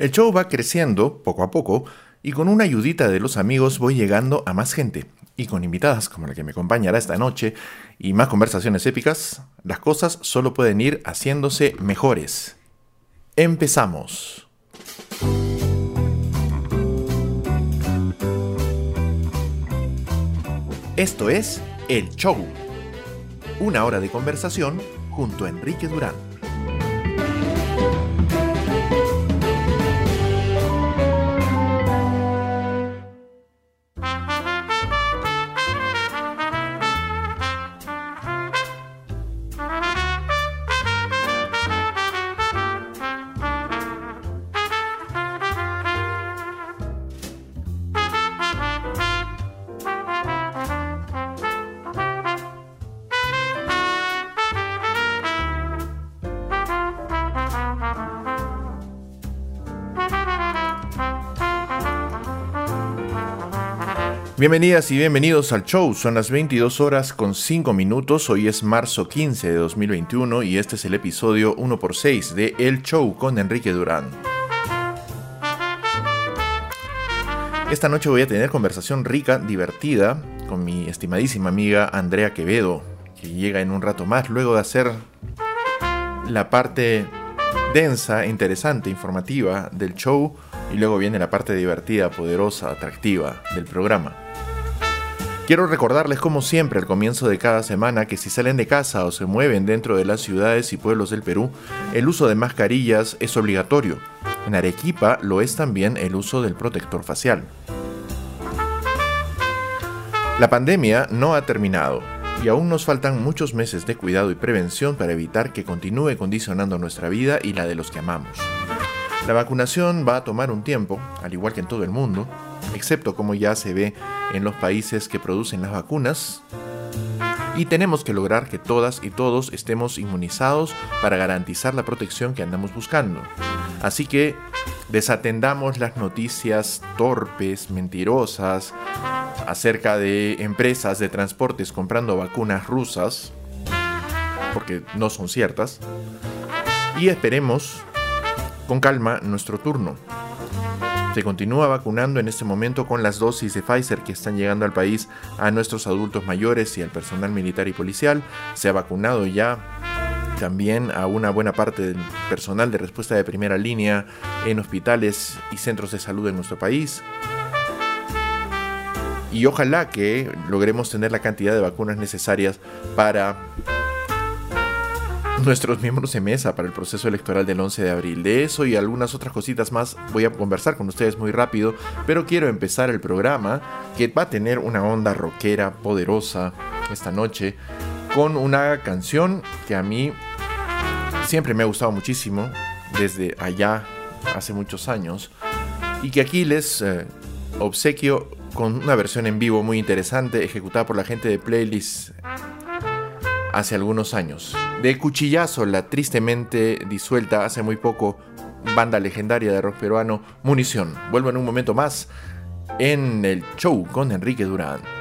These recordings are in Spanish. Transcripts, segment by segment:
El show va creciendo poco a poco y con una ayudita de los amigos voy llegando a más gente. Y con invitadas como la que me acompañará esta noche y más conversaciones épicas, las cosas solo pueden ir haciéndose mejores. Empezamos. Esto es El Show. Una hora de conversación junto a Enrique Durán. Bienvenidas y bienvenidos al show. Son las 22 horas con 5 minutos. Hoy es marzo 15 de 2021 y este es el episodio 1x6 de El Show con Enrique Durán. Esta noche voy a tener conversación rica, divertida, con mi estimadísima amiga Andrea Quevedo, que llega en un rato más luego de hacer la parte densa, interesante, informativa del show y luego viene la parte divertida, poderosa, atractiva del programa. Quiero recordarles como siempre al comienzo de cada semana que si salen de casa o se mueven dentro de las ciudades y pueblos del Perú, el uso de mascarillas es obligatorio. En Arequipa lo es también el uso del protector facial. La pandemia no ha terminado y aún nos faltan muchos meses de cuidado y prevención para evitar que continúe condicionando nuestra vida y la de los que amamos. La vacunación va a tomar un tiempo, al igual que en todo el mundo, excepto como ya se ve en los países que producen las vacunas. Y tenemos que lograr que todas y todos estemos inmunizados para garantizar la protección que andamos buscando. Así que desatendamos las noticias torpes, mentirosas, acerca de empresas de transportes comprando vacunas rusas, porque no son ciertas, y esperemos con calma nuestro turno. Se continúa vacunando en este momento con las dosis de Pfizer que están llegando al país a nuestros adultos mayores y al personal militar y policial. Se ha vacunado ya también a una buena parte del personal de respuesta de primera línea en hospitales y centros de salud en nuestro país. Y ojalá que logremos tener la cantidad de vacunas necesarias para nuestros miembros de mesa para el proceso electoral del 11 de abril. De eso y algunas otras cositas más voy a conversar con ustedes muy rápido, pero quiero empezar el programa que va a tener una onda rockera poderosa esta noche con una canción que a mí siempre me ha gustado muchísimo desde allá hace muchos años y que aquí les eh, obsequio con una versión en vivo muy interesante ejecutada por la gente de Playlist hace algunos años. De Cuchillazo, la tristemente disuelta hace muy poco banda legendaria de rock peruano, Munición. Vuelvo en un momento más en el show con Enrique Durán.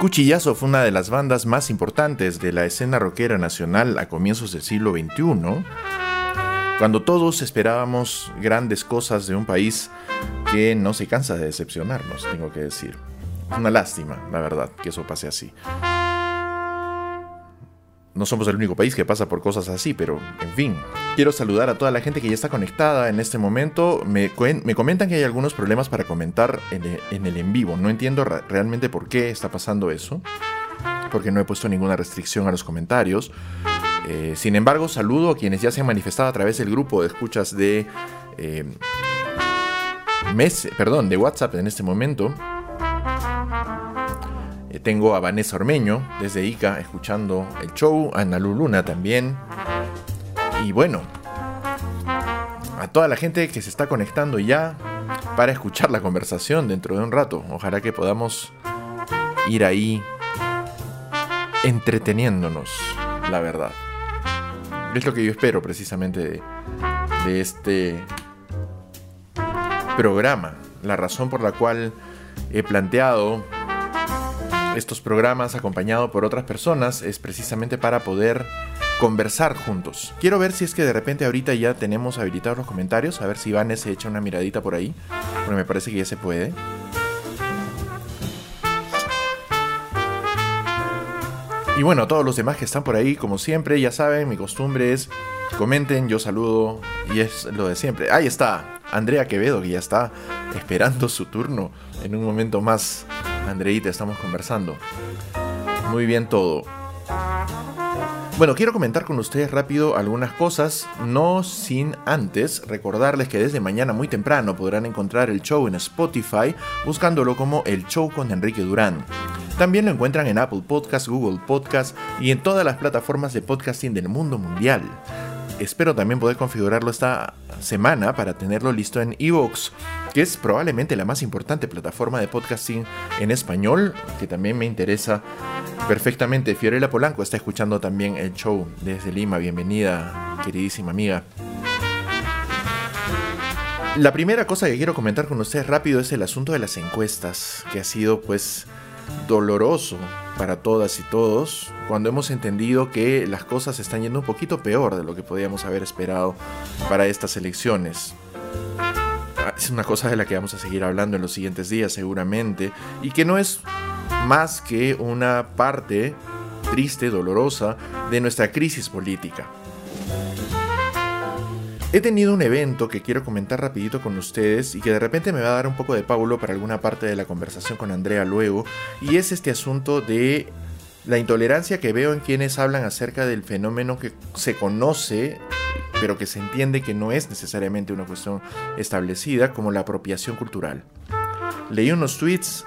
Cuchillazo fue una de las bandas más importantes de la escena rockera nacional a comienzos del siglo XXI, cuando todos esperábamos grandes cosas de un país que no se cansa de decepcionarnos, tengo que decir. Una lástima, la verdad, que eso pase así no somos el único país que pasa por cosas así, pero en fin. Quiero saludar a toda la gente que ya está conectada en este momento. Me, me comentan que hay algunos problemas para comentar en, el en vivo. No entiendo realmente por qué está pasando eso, porque no he puesto ninguna restricción a los comentarios. Eh, sin embargo, saludo a quienes ya se han manifestado a través del grupo de escuchas de... Eh, mes, perdón, de WhatsApp en este momento. Eh, tengo a Vanessa Ormeño desde Ica escuchando el show, a Ana Luna también. Y bueno, a toda la gente que se está conectando ya para escuchar la conversación dentro de un rato. Ojalá que podamos ir ahí entreteniéndonos, la verdad. Es lo que yo espero precisamente de este programa. La razón por la cual he planteado estos programas acompañado por otras personas es precisamente para poder conversar juntos. Quiero ver si es que de repente ahorita ya tenemos habilitados los comentarios, a ver si Vanes se echa una miradita por ahí, porque me parece que ya se puede. Y bueno, todos los demás que están por ahí, como siempre, ya saben, mi costumbre es comenten, yo saludo y es lo de siempre. Ahí está, Andrea Quevedo, que ya está esperando su turno en un momento más Andreita, estamos conversando. Muy bien todo. Bueno, quiero comentar con ustedes rápido algunas cosas, no sin antes recordarles que desde mañana muy temprano podrán encontrar el show en Spotify buscándolo como El Show con Enrique Durán. También lo encuentran en Apple Podcast, Google Podcast y en todas las plataformas de podcasting del mundo mundial. Espero también poder configurarlo esta semana para tenerlo listo en Evox, que es probablemente la más importante plataforma de podcasting en español, que también me interesa perfectamente. Fiorella Polanco está escuchando también el show desde Lima. Bienvenida, queridísima amiga. La primera cosa que quiero comentar con ustedes rápido es el asunto de las encuestas, que ha sido pues doloroso para todas y todos cuando hemos entendido que las cosas están yendo un poquito peor de lo que podíamos haber esperado para estas elecciones. Es una cosa de la que vamos a seguir hablando en los siguientes días seguramente y que no es más que una parte triste, dolorosa de nuestra crisis política. He tenido un evento que quiero comentar rapidito con ustedes y que de repente me va a dar un poco de paulo para alguna parte de la conversación con Andrea luego, y es este asunto de la intolerancia que veo en quienes hablan acerca del fenómeno que se conoce, pero que se entiende que no es necesariamente una cuestión establecida, como la apropiación cultural. Leí unos tweets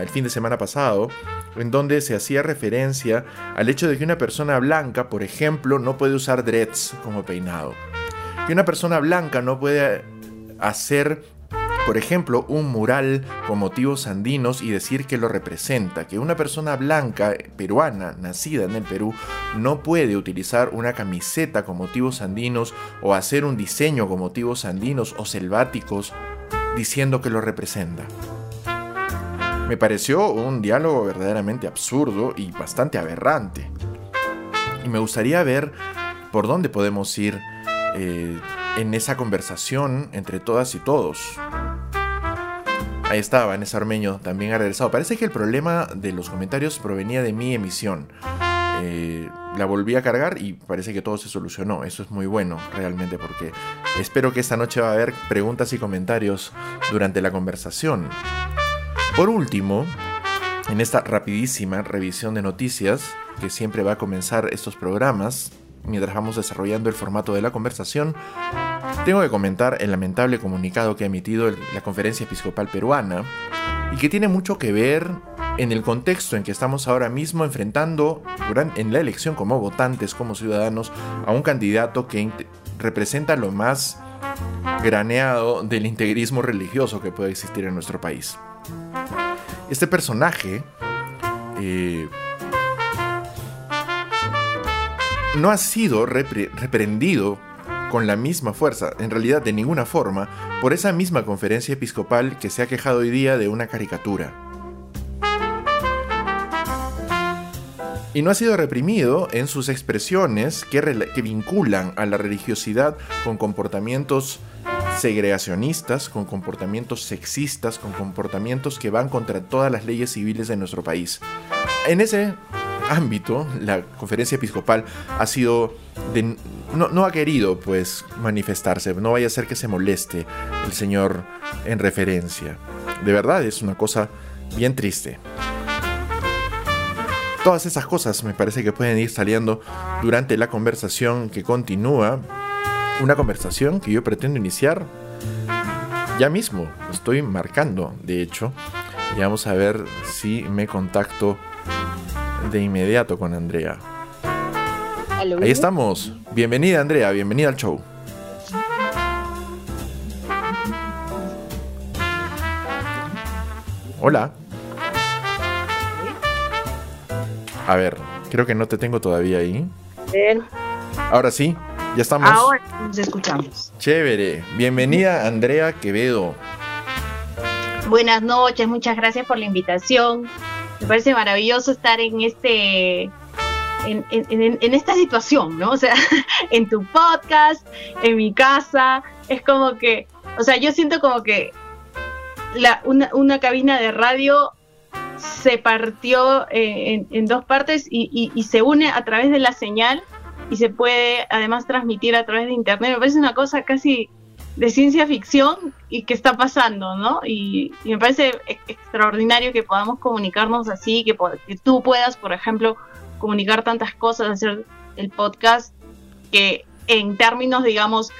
el fin de semana pasado en donde se hacía referencia al hecho de que una persona blanca, por ejemplo, no puede usar dreads como peinado que una persona blanca no puede hacer Por ejemplo, un mural con motivos andinos y decir que lo representa, que una persona blanca peruana nacida en el Perú no puede utilizar una camiseta con motivos andinos o hacer un diseño con motivos andinos o selváticos diciendo que lo representa. Me pareció un diálogo verdaderamente absurdo y bastante aberrante. Y me gustaría ver por dónde podemos ir eh, en esa conversación entre todas y todos. Ahí estaba Vanessa Armeño, también ha regresado. Parece que el problema de los comentarios provenía de mi emisión. Eh, la volví a cargar y parece que todo se solucionó. Eso es muy bueno, realmente, porque espero que esta noche va a haber preguntas y comentarios durante la conversación. Por último, en esta rapidísima revisión de noticias, que siempre va a comenzar estos programas, mientras vamos desarrollando el formato de la conversación, tengo que comentar el lamentable comunicado que ha emitido la Conferencia Episcopal Peruana y que tiene mucho que ver en el contexto en que estamos ahora mismo enfrentando en la elección como votantes, como ciudadanos, a un candidato que representa lo más graneado del integrismo religioso que puede existir en nuestro país. Este personaje eh, no ha sido reprendido con la misma fuerza, en realidad de ninguna forma, por esa misma conferencia episcopal que se ha quejado hoy día de una caricatura. Y no ha sido reprimido en sus expresiones que, que vinculan a la religiosidad con comportamientos segregacionistas, con comportamientos sexistas, con comportamientos que van contra todas las leyes civiles de nuestro país. En ese ámbito, la conferencia episcopal ha sido no, ha querido pues manifestarse, no vaya a ser que se moleste el Señor en referencia. De verdad es una cosa bien triste. Todas esas cosas me parece que pueden ir saliendo durante la conversación que continúa. Una conversación que yo pretendo iniciar ya mismo. Estoy marcando, de hecho. Y vamos a ver si me contacto de inmediato con Andrea. Ahí estamos. Bienvenida Andrea, bienvenida al show. Hola. A ver, creo que no te tengo todavía ahí. Ahora sí, ya estamos. Ahora nos escuchamos. Chévere. Bienvenida Andrea Quevedo. Buenas noches, muchas gracias por la invitación. Me parece maravilloso estar en este en, en, esta situación, ¿no? O sea, en tu podcast, en mi casa, es como que, o sea, yo siento como que la, una, una cabina de radio se partió eh, en, dos partes y, y, se une a través de la señal y se puede además transmitir a través de internet. Me parece una cosa casi de ciencia ficción y que está pasando, ¿no? Y, me parece extraordinario que podamos comunicarnos así, que, que, tú puedas, por ejemplo, comunicar tantas cosas, hacer el podcast, que en términos, digamos,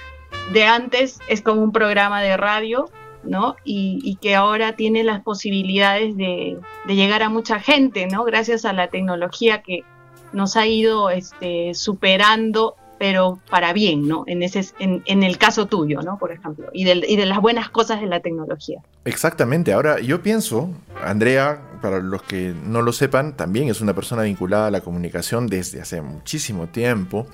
de antes es como un programa de radio, ¿no? Y, que ahora tiene las posibilidades de, llegar a mucha gente, ¿no? Gracias a la tecnología que nos ha ido este, superando, pero para bien, ¿no? En, ese, en, el caso tuyo, ¿no? Por ejemplo, y de, las buenas cosas de la tecnología. Exactamente. Ahora, yo pienso, Andrea, para los que no lo sepan, también es una persona vinculada a la comunicación desde hace muchísimo tiempo.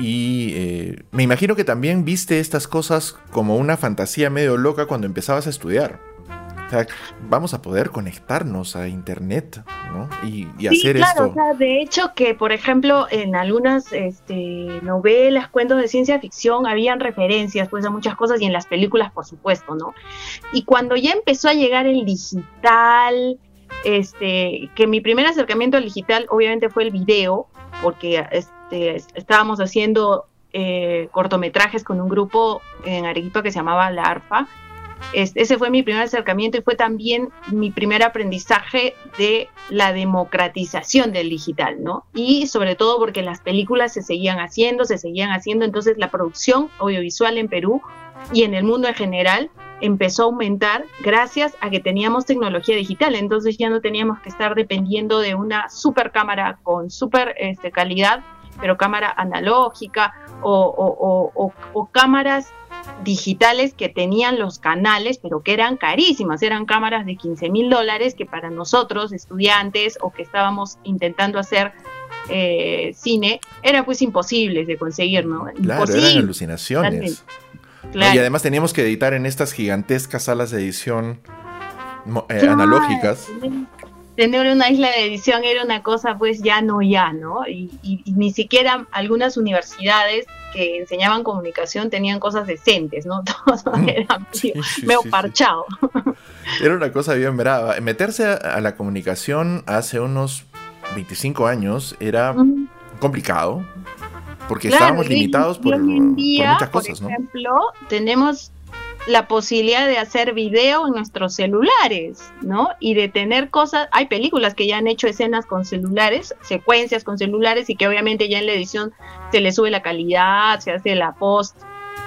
Y eh, me imagino que también viste estas cosas como una fantasía medio loca cuando empezabas a estudiar. O sea, vamos a poder conectarnos a internet, ¿no? Y, y sí, hacer claro, O sea, de hecho, que por ejemplo, en algunas este, novelas, cuentos de ciencia ficción, habían referencias pues a muchas cosas y en las películas, por supuesto, ¿no? Y cuando ya empezó a llegar el digital, este, que mi primer acercamiento al digital obviamente fue el video, porque este, estábamos haciendo eh, cortometrajes con un grupo en Arequipa que se llamaba La ARFA. Ese fue mi primer acercamiento y fue también mi primer aprendizaje de la democratización del digital, ¿no? Y sobre todo porque las películas se seguían haciendo, se seguían haciendo, entonces la producción audiovisual en Perú y en el mundo en general empezó a aumentar gracias a que teníamos tecnología digital. Entonces ya no teníamos que estar dependiendo de una super cámara con super este, calidad, pero cámara analógica o, cámaras digitales que tenían los canales, pero que eran carísimas, eran cámaras de 15 mil dólares que para nosotros, estudiantes o que estábamos intentando hacer eh, cine, era pues imposible de conseguir, ¿no? Claro, eran alucinaciones. Y además teníamos que editar en estas gigantescas salas de edición eh, analógicas tener una isla de edición era una cosa pues ya no ya, ¿no? Y, ni siquiera algunas universidades que enseñaban comunicación tenían cosas decentes, ¿no? Todos mm. eran medio parchado. Era una cosa bien brava. Meterse a, la comunicación hace unos 25 años era complicado porque estábamos limitados por, muchas cosas, por ejemplo, tenemos la posibilidad de hacer video en nuestros celulares, ¿no? Y de tener cosas, hay películas que ya han hecho escenas con celulares, secuencias con celulares y que obviamente ya en la edición se le sube la calidad, se hace la post,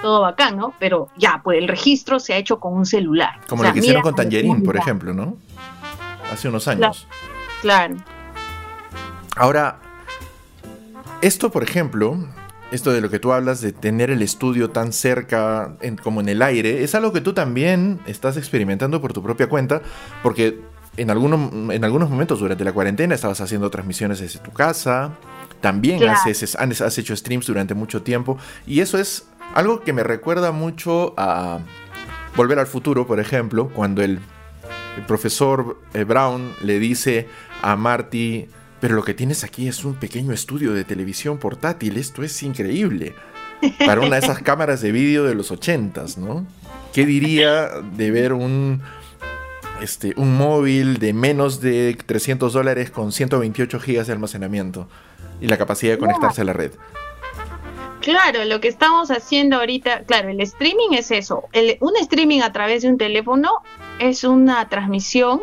todo bacán, ¿no? Pero ya, pues el registro se ha hecho con un celular. Como lo que hicieron con Tangerine, por ejemplo, ¿no? Hace unos años. claro. Ahora, esto, por ejemplo, esto de lo que tú hablas de tener el estudio tan cerca como en el aire, es algo que tú también estás experimentando por tu propia cuenta, porque en, algunos, en algunos momentos durante la cuarentena estabas haciendo transmisiones desde tu casa, también haces, has hecho streams durante mucho tiempo, y eso es algo que me recuerda mucho a Volver al Futuro, por ejemplo, cuando el, el profesor eh, Brown le dice a Marty, pero lo que tienes aquí es un pequeño estudio de televisión portátil. Esto es increíble. Para una de esas cámaras de vídeo de los ochentas, ¿no? ¿Qué diría de ver un, este, un móvil de menos de 300 dólares con 128 gigas de almacenamiento y la capacidad de conectarse a la red? Claro, lo que estamos haciendo ahorita, claro, el streaming es eso. un streaming a través de un teléfono es una transmisión,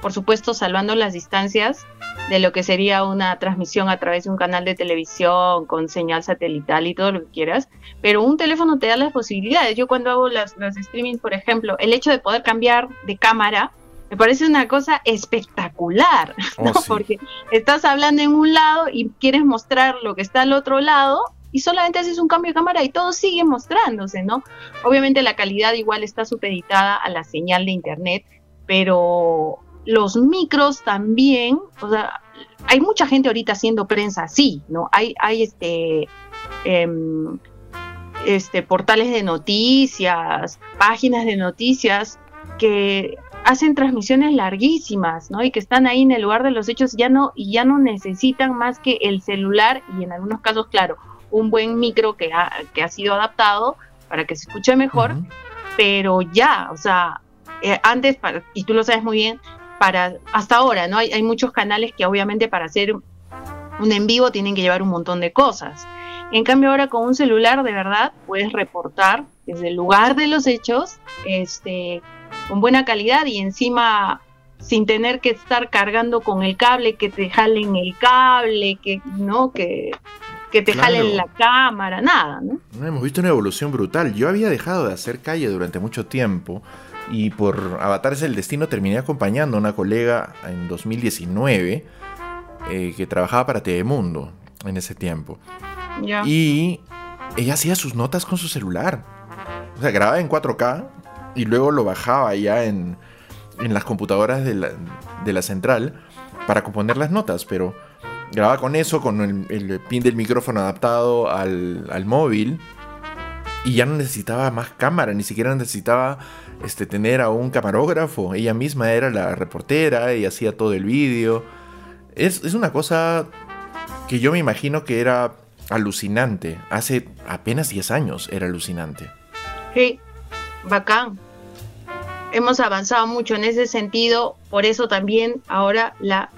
por supuesto, salvando las distancias, de lo que sería una transmisión a través de un canal de televisión con señal satelital y todo lo que quieras, pero un teléfono te da las posibilidades. Yo cuando hago las, los streaming, por ejemplo, el hecho de poder cambiar de cámara me parece una cosa espectacular, oh, Porque estás hablando en un lado y quieres mostrar lo que está al otro lado y solamente haces un cambio de cámara y todo sigue mostrándose, ¿no? Obviamente la calidad igual está supeditada a la señal de internet, pero los micros también, o sea, hay mucha gente ahorita haciendo prensa así, ¿no? Hay, hay este, em, este, portales de noticias, páginas de noticias que hacen transmisiones larguísimas, ¿no? Y que están ahí en el lugar de los hechos ya no y ya no necesitan más que el celular y en algunos casos, claro, un buen micro que ha, que ha sido adaptado para que se escuche mejor, pero ya, o sea, eh, antes, y tú lo sabes muy bien, para hasta ahora, ¿no? Hay, hay muchos canales que obviamente para hacer un en vivo tienen que llevar un montón de cosas. En cambio ahora con un celular de verdad puedes reportar desde el lugar de los hechos, este, con buena calidad y encima sin tener que estar cargando con el cable, que te jalen el cable, que no, que, que te jalen la cámara, nada, ¿no? Hemos visto una evolución brutal. Yo había dejado de hacer calle durante mucho tiempo y por Avatares del Destino terminé acompañando a una colega en 2019 eh, que trabajaba para Telemundo en ese tiempo. Y ella hacía sus notas con su celular. O sea, grababa en 4K y luego lo bajaba ya en, en las computadoras de la, de la, central para componer las notas, pero grababa con eso, con el, el pin del micrófono adaptado al, al móvil y ya no necesitaba más cámara, ni siquiera necesitaba este, tener a un camarógrafo. Ella misma era la reportera y hacía todo el vídeo. Es, una cosa que yo me imagino que era alucinante. Hace apenas 10 años era alucinante. Sí, bacán. Hemos avanzado mucho en ese sentido, por eso también ahora la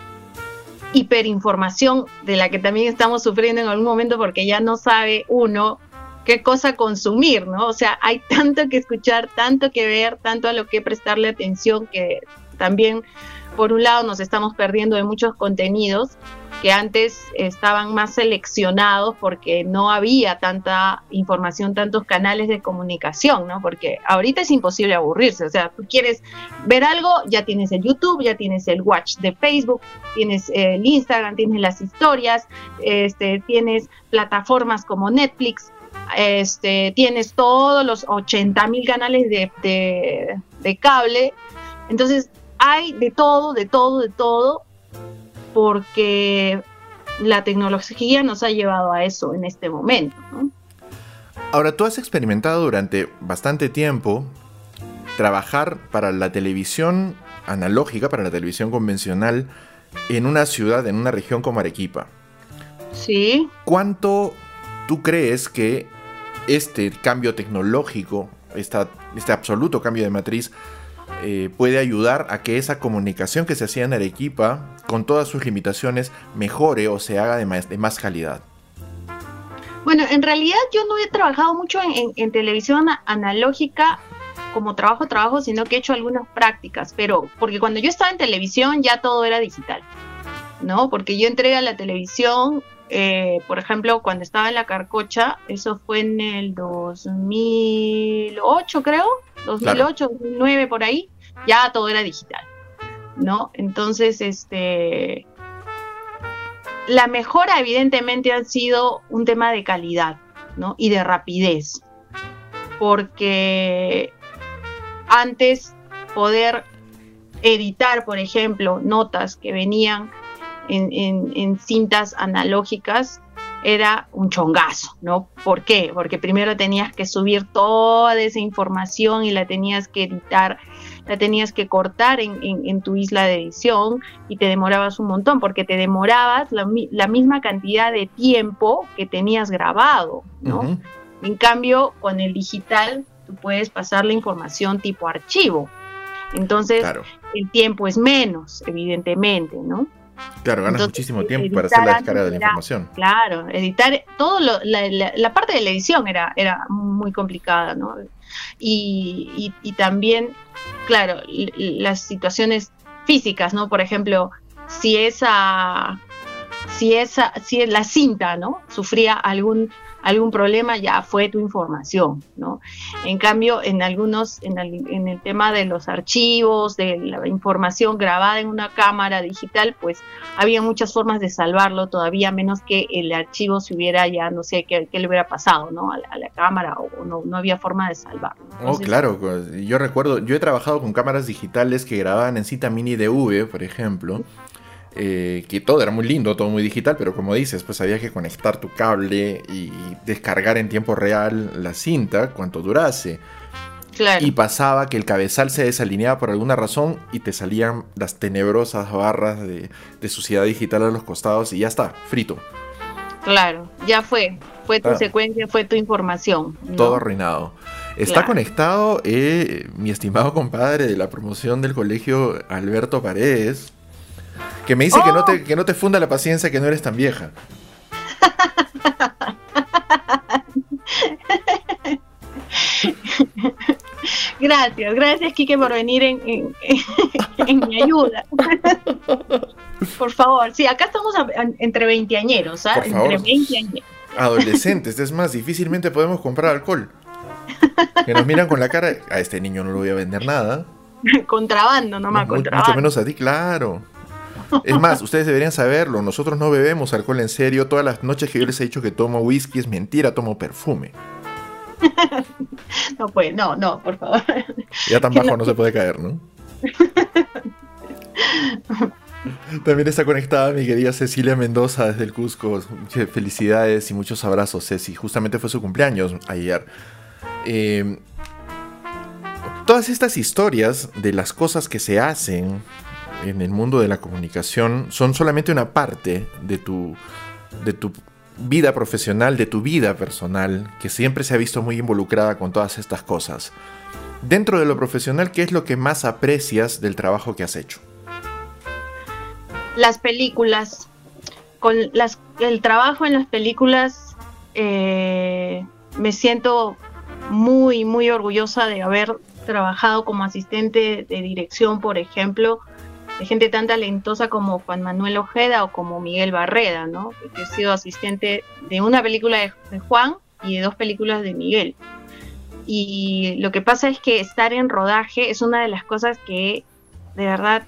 hiperinformación de la que también estamos sufriendo en algún momento porque ya no sabe uno qué cosa consumir, ¿no? O sea, hay tanto que escuchar, tanto que ver, tanto a lo que prestarle atención que también, por un lado, nos estamos perdiendo de muchos contenidos que antes estaban más seleccionados porque no había tanta información, tantos canales de comunicación, ¿no? Porque ahorita es imposible aburrirse, o sea, tú quieres ver algo, ya tienes el YouTube, ya tienes el Watch de Facebook, tienes el Instagram, tienes las historias, este, tienes plataformas como Netflix, este, tienes todos los 80 mil canales de, de cable. Entonces, hay de todo, de todo, de todo, porque la tecnología nos ha llevado a eso en este momento. Ahora, tú has experimentado durante bastante tiempo trabajar para la televisión analógica, para la televisión convencional, en una ciudad, en una región como Arequipa. Sí. ¿Cuánto tú crees que este cambio tecnológico, este absoluto cambio de matriz, eh, puede ayudar a que esa comunicación que se hacía en Arequipa, con todas sus limitaciones, mejore o se haga de más, calidad? Bueno, en realidad yo no he trabajado mucho en, televisión analógica como trabajo, trabajo, sino que he hecho algunas prácticas, pero porque cuando yo estaba en televisión ya todo era digital, ¿no? Porque yo entré a la televisión, eh, por ejemplo, cuando estaba en la Carcocha, eso fue en el 2008, creo, 2008, 2009, por ahí, ya todo era digital, ¿no? Entonces, este, la mejora evidentemente ha sido un tema de calidad, ¿no? Y de rapidez, porque antes poder editar, por ejemplo, notas que venían en cintas analógicas era un chongazo, ¿no? ¿Por qué? Porque primero tenías que subir toda esa información y la tenías que editar, la tenías que cortar en, tu isla de edición y te demorabas un montón, porque te demorabas la, misma cantidad de tiempo que tenías grabado, ¿no? En cambio, con el digital, tú puedes pasar la información tipo archivo. Entonces, el tiempo es menos, evidentemente, ¿no? Claro, ganas muchísimo tiempo para hacer la descarga de la información. Claro, editar todo la, parte de la edición era, era muy complicada, ¿no? Y, también, claro, las situaciones físicas, ¿no? Por ejemplo, si esa, si esa, si la cinta, ¿no? Sufría algún algún problema, ya fue tu información, ¿no? En cambio, en algunos, en el, tema de los archivos, de la información grabada en una cámara digital, pues había muchas formas de salvarlo todavía, menos que el archivo se hubiera ya, no sé, qué, le hubiera pasado, ¿no? A la, cámara o no, no había forma de salvarlo. oh, claro, pues, yo recuerdo, yo he trabajado con cámaras digitales que grababan en cita mini DV, por ejemplo. Eh, que todo era muy lindo, todo muy digital, pero como dices, pues había que conectar tu cable y descargar en tiempo real la cinta, cuanto durase. Y pasaba que el cabezal se desalineaba por alguna razón y te salían las tenebrosas barras de, suciedad digital a los costados y ya está, frito. Claro, ya fue, fue tu secuencia, fue tu información. Todo arruinado. Está conectado eh, mi estimado compadre de la promoción del colegio Alberto Paredes, que me dice que, no te, oh. que no te funda la paciencia que no eres tan vieja. Gracias, gracias Kike por venir en, mi ayuda. por favor, sí, acá estamos entre veinteañeros, ¿sabes? Entre veinteañeros. Adolescentes, es más, difícilmente podemos comprar alcohol. Que nos miran con la cara, a este niño no le voy a vender nada. contrabando, nomás, no, contrabando. Mucho menos a ti, claro. Es más, ustedes deberían saberlo, nosotros no bebemos alcohol en serio. Todas las noches que yo les he dicho que tomo whisky es mentira, tomo perfume. no, pues, no, no, por favor. Ya tan bajo no se puede caer, ¿no? También está conectada mi querida Cecilia Mendoza desde el Cusco. Felicidades y muchos abrazos, Ceci. Justamente fue su cumpleaños ayer. Eh, todas estas historias de las cosas que se hacen en el mundo de la comunicación son solamente una parte de tu, de tu vida profesional, de tu vida personal, que siempre se ha visto muy involucrada con todas estas cosas. Dentro de lo profesional, ¿qué es lo que más aprecias del trabajo que has hecho? Las películas. Con el trabajo en las películas eh, me siento muy, muy orgullosa de haber trabajado como asistente de dirección, por ejemplo, de gente tan talentosa como Juan Manuel Ojeda o como Miguel Barreda, ¿no? he sido asistente de una película de, Juan y de dos películas de Miguel. Y lo que pasa es que estar en rodaje es una de las cosas que de verdad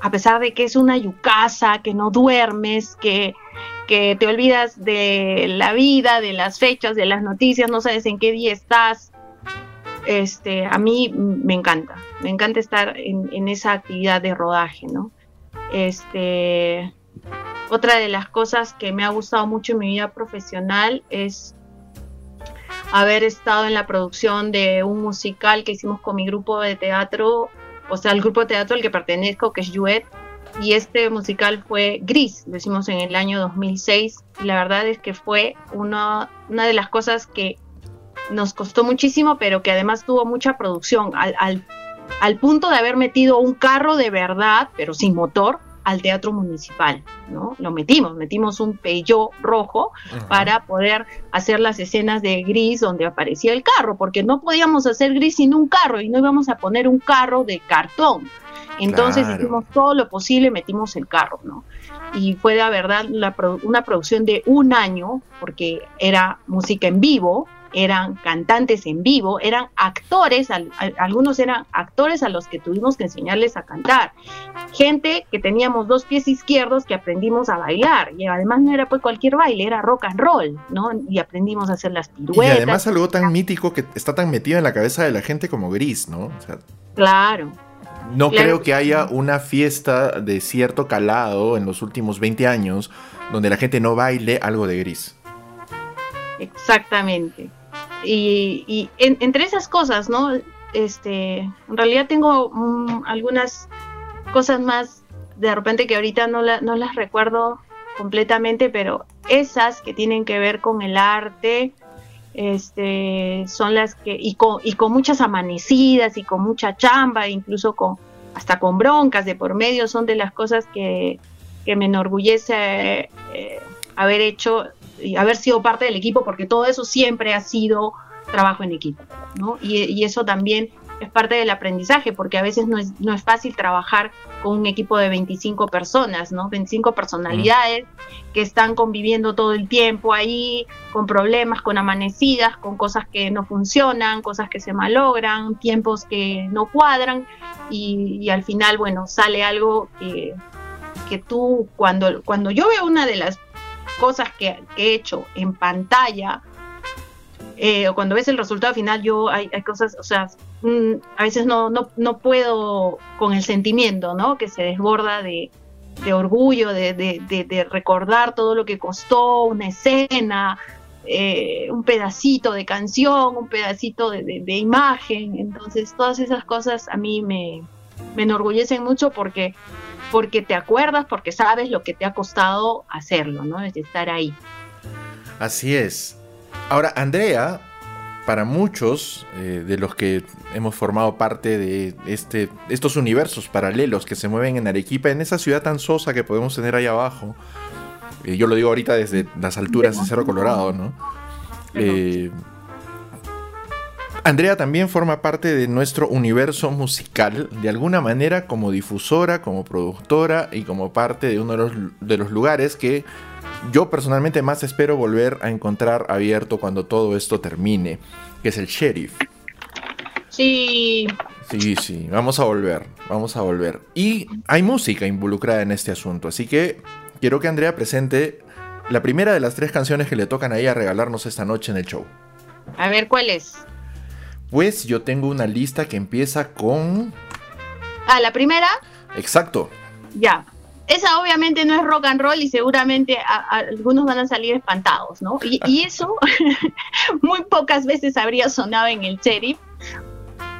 a pesar de que es una yucasa, que no duermes, que, que te olvidas de la vida, de las fechas, de las noticias, no sabes en qué día estás. Este, a mí me encanta, me encanta estar en, esa actividad de rodaje, ¿no? Este, otra de las cosas que me ha gustado mucho en mi vida profesional es haber estado en la producción de un musical que hicimos con mi grupo de teatro, o sea, el grupo de teatro al que pertenezco, que es Juet, y este musical fue Gris, lo hicimos en el año 2006, y la verdad es que fue una, de las cosas que nos costó muchísimo, pero que además tuvo mucha producción, al, al punto de haber metido un carro de verdad, pero sin motor, al teatro municipal, ¿no? Lo metimos, metimos un Peugeot rojo para poder hacer las escenas de gris donde aparecía el carro, porque no podíamos hacer gris sin un carro y no íbamos a poner un carro de cartón. Entonces hicimos todo lo posible, metimos el carro, ¿no? Y fue la verdad una producción de un año, porque era música en vivo, eran cantantes en vivo, eran actores, algunos eran actores a los que tuvimos que enseñarles a cantar, gente que teníamos dos pies izquierdos que aprendimos a bailar, y además no era pues cualquier baile, era rock and roll, ¿no? Y aprendimos a hacer las piruetas. Y además algo tan mítico que está tan metido en la cabeza de la gente como Gris, ¿no? claro. No creo que haya una fiesta de cierto calado en los últimos 20 años donde la gente no baile algo de gris. Exactamente. Y, entre esas cosas, ¿no? Este, en realidad tengo mm, algunas cosas más de repente que ahorita no, no las recuerdo completamente, pero esas que tienen que ver con el arte, este, son las que, y con, y con muchas amanecidas y con mucha chamba, incluso con, hasta con broncas de por medio, son de las cosas que, que me enorgullece eh, haber hecho y haber sido parte del equipo, porque todo eso siempre ha sido trabajo en equipo, ¿no? Y, eso también es parte del aprendizaje, porque a veces no es, no es fácil trabajar con un equipo de 25 personas, ¿no? 25 personalidades que están conviviendo todo el tiempo ahí, con problemas, con amanecidas, con cosas que no funcionan, cosas que se malogran, tiempos que no cuadran, y, al final, bueno, sale algo que, que tú, cuando, cuando yo veo una de las cosas que, he hecho en pantalla, eh, o cuando ves el resultado final, yo hay, cosas, o sea, mm, a veces no, no, no, puedo con el sentimiento, ¿no? Que se desborda de, orgullo, de, recordar todo lo que costó, una escena, eh, un pedacito de canción, un pedacito de, imagen. Entonces, todas esas cosas a mí me, me enorgullecen mucho porque porque te acuerdas, porque sabes lo que te ha costado hacerlo, ¿no? Es estar ahí. Así es. Ahora, Andrea, para muchos eh, de los que hemos formado parte de este, estos universos paralelos que se mueven en Arequipa, en esa ciudad tan sosa que podemos tener ahí abajo, eh, yo lo digo ahorita desde las alturas de Cerro Colorado, ¿no? Eh, Andrea también forma parte de nuestro universo musical, de alguna manera como difusora, como productora y como parte de uno de los, lugares que yo personalmente más espero volver a encontrar abierto cuando todo esto termine, que es el sheriff. Sí. Sí, sí, vamos a volver, vamos a volver. Y hay música involucrada en este asunto, así que quiero que Andrea presente la primera de las tres canciones que le tocan a ella regalarnos esta noche en el show. A ver, ¿cuál es? Pues yo tengo una lista que empieza con... Ah, la primera. Exacto. Ya. Esa obviamente no es rock and roll y seguramente algunos van a salir espantados, ¿no? Y, eso muy pocas veces habría sonado en el sheriff.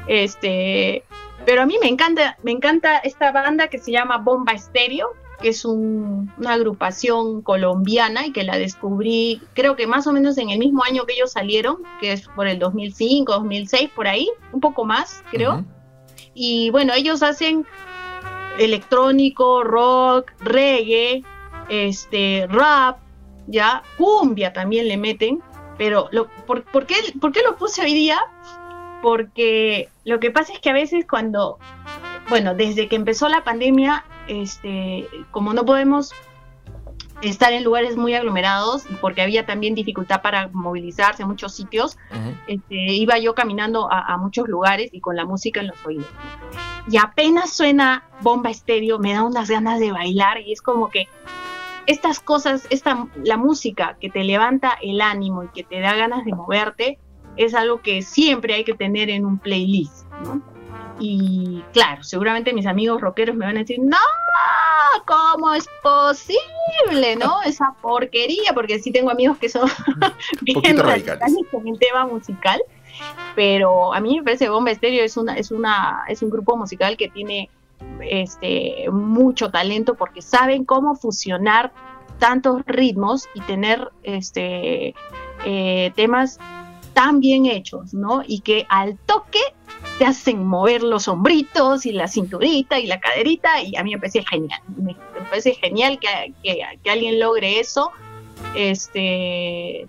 Este, pero a mí me encanta, me encanta esta banda que se llama Bomba Estéreo, que es una agrupación colombiana y que la descubrí creo que más o menos en el mismo año que ellos salieron, que es por el 2005, 2006, por ahí, un poco más, creo. Y bueno, ellos hacen electrónico, rock, reggae, este, rap, ya, cumbia también le meten, pero lo, ¿por, qué, ¿por qué lo puse hoy día? Porque lo que pasa es que a veces cuando, bueno, desde que empezó la pandemia, este, como no podemos estar en lugares muy aglomerados porque había también dificultad para movilizarse en muchos sitios, este, iba yo caminando a, muchos lugares y con la música en los oídos. y apenas suena bomba estéreo, me da unas ganas de bailar y es como que estas cosas, esta, la música que te levanta el ánimo y que te da ganas de moverte, es algo que siempre hay que tener en un playlist, ¿no? Y claro, seguramente mis amigos rockeros me van a decir, no, ¿cómo es posible, no? Esa porquería, porque sí tengo amigos que son bien radicales con el tema musical, pero a mí me parece Bomba Estéreo es una, es una, es un grupo musical que tiene este mucho talento porque saben cómo fusionar tantos ritmos y tener este eh, temas tan bien hechos, ¿no? Y que al toque te hacen mover los hombritos y la cinturita y la caderita y a mí me parece genial. Me, parece genial que, que, alguien logre eso, este,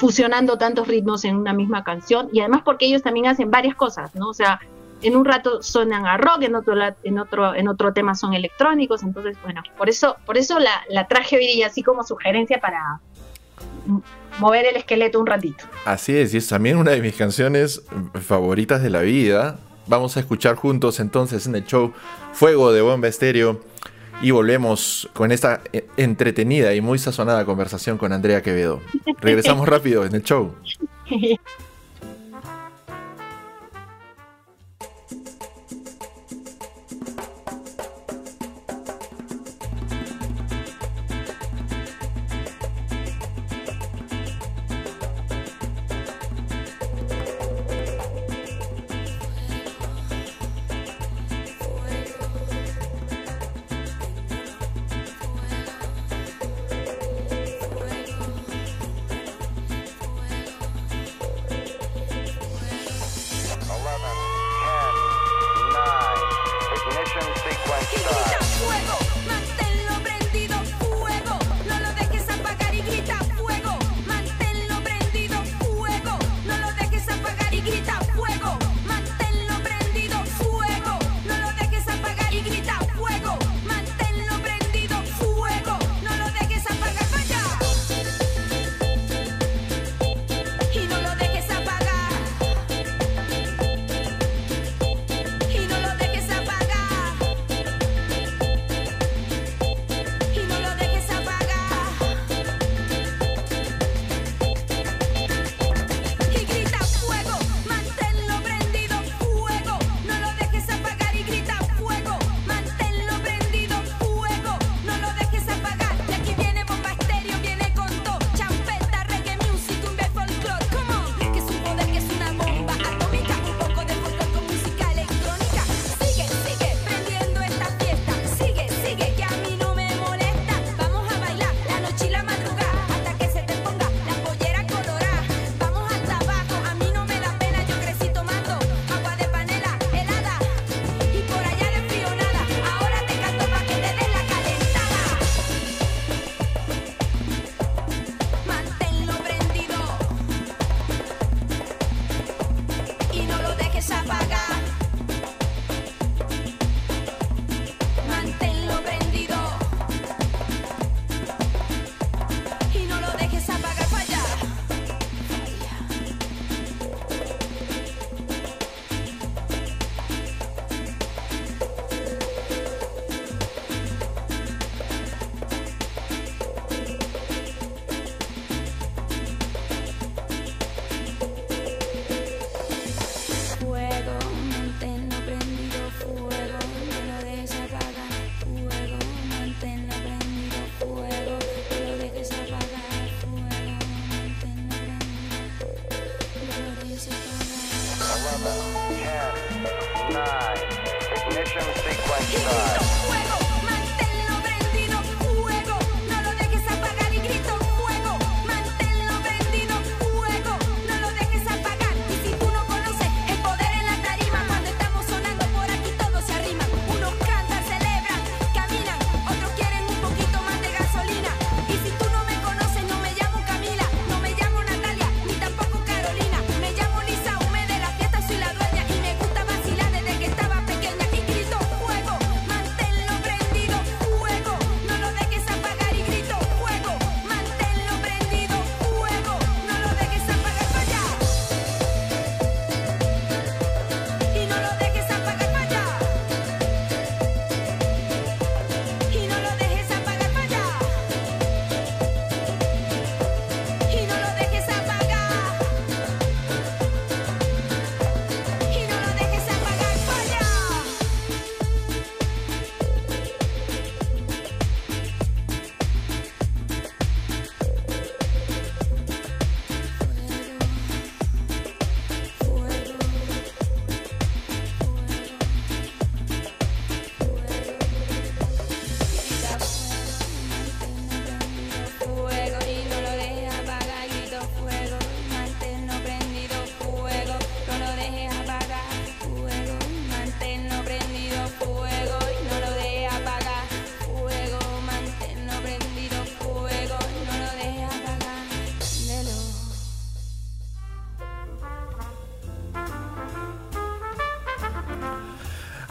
fusionando tantos ritmos en una misma canción y además porque ellos también hacen varias cosas, ¿no? O sea, en un rato suenan a rock, en otro, en otro, en otro tema son electrónicos, entonces bueno, por eso, por eso la, la traje hoy así como sugerencia para mover el esqueleto un ratito. Así es, y es también una de mis canciones favoritas de la vida. Vamos a escuchar juntos entonces en el show Fuego de Bomba Estéreo y volvemos con esta eh, entretenida y muy sazonada conversación con Andrea Quevedo. Regresamos rápido en el show.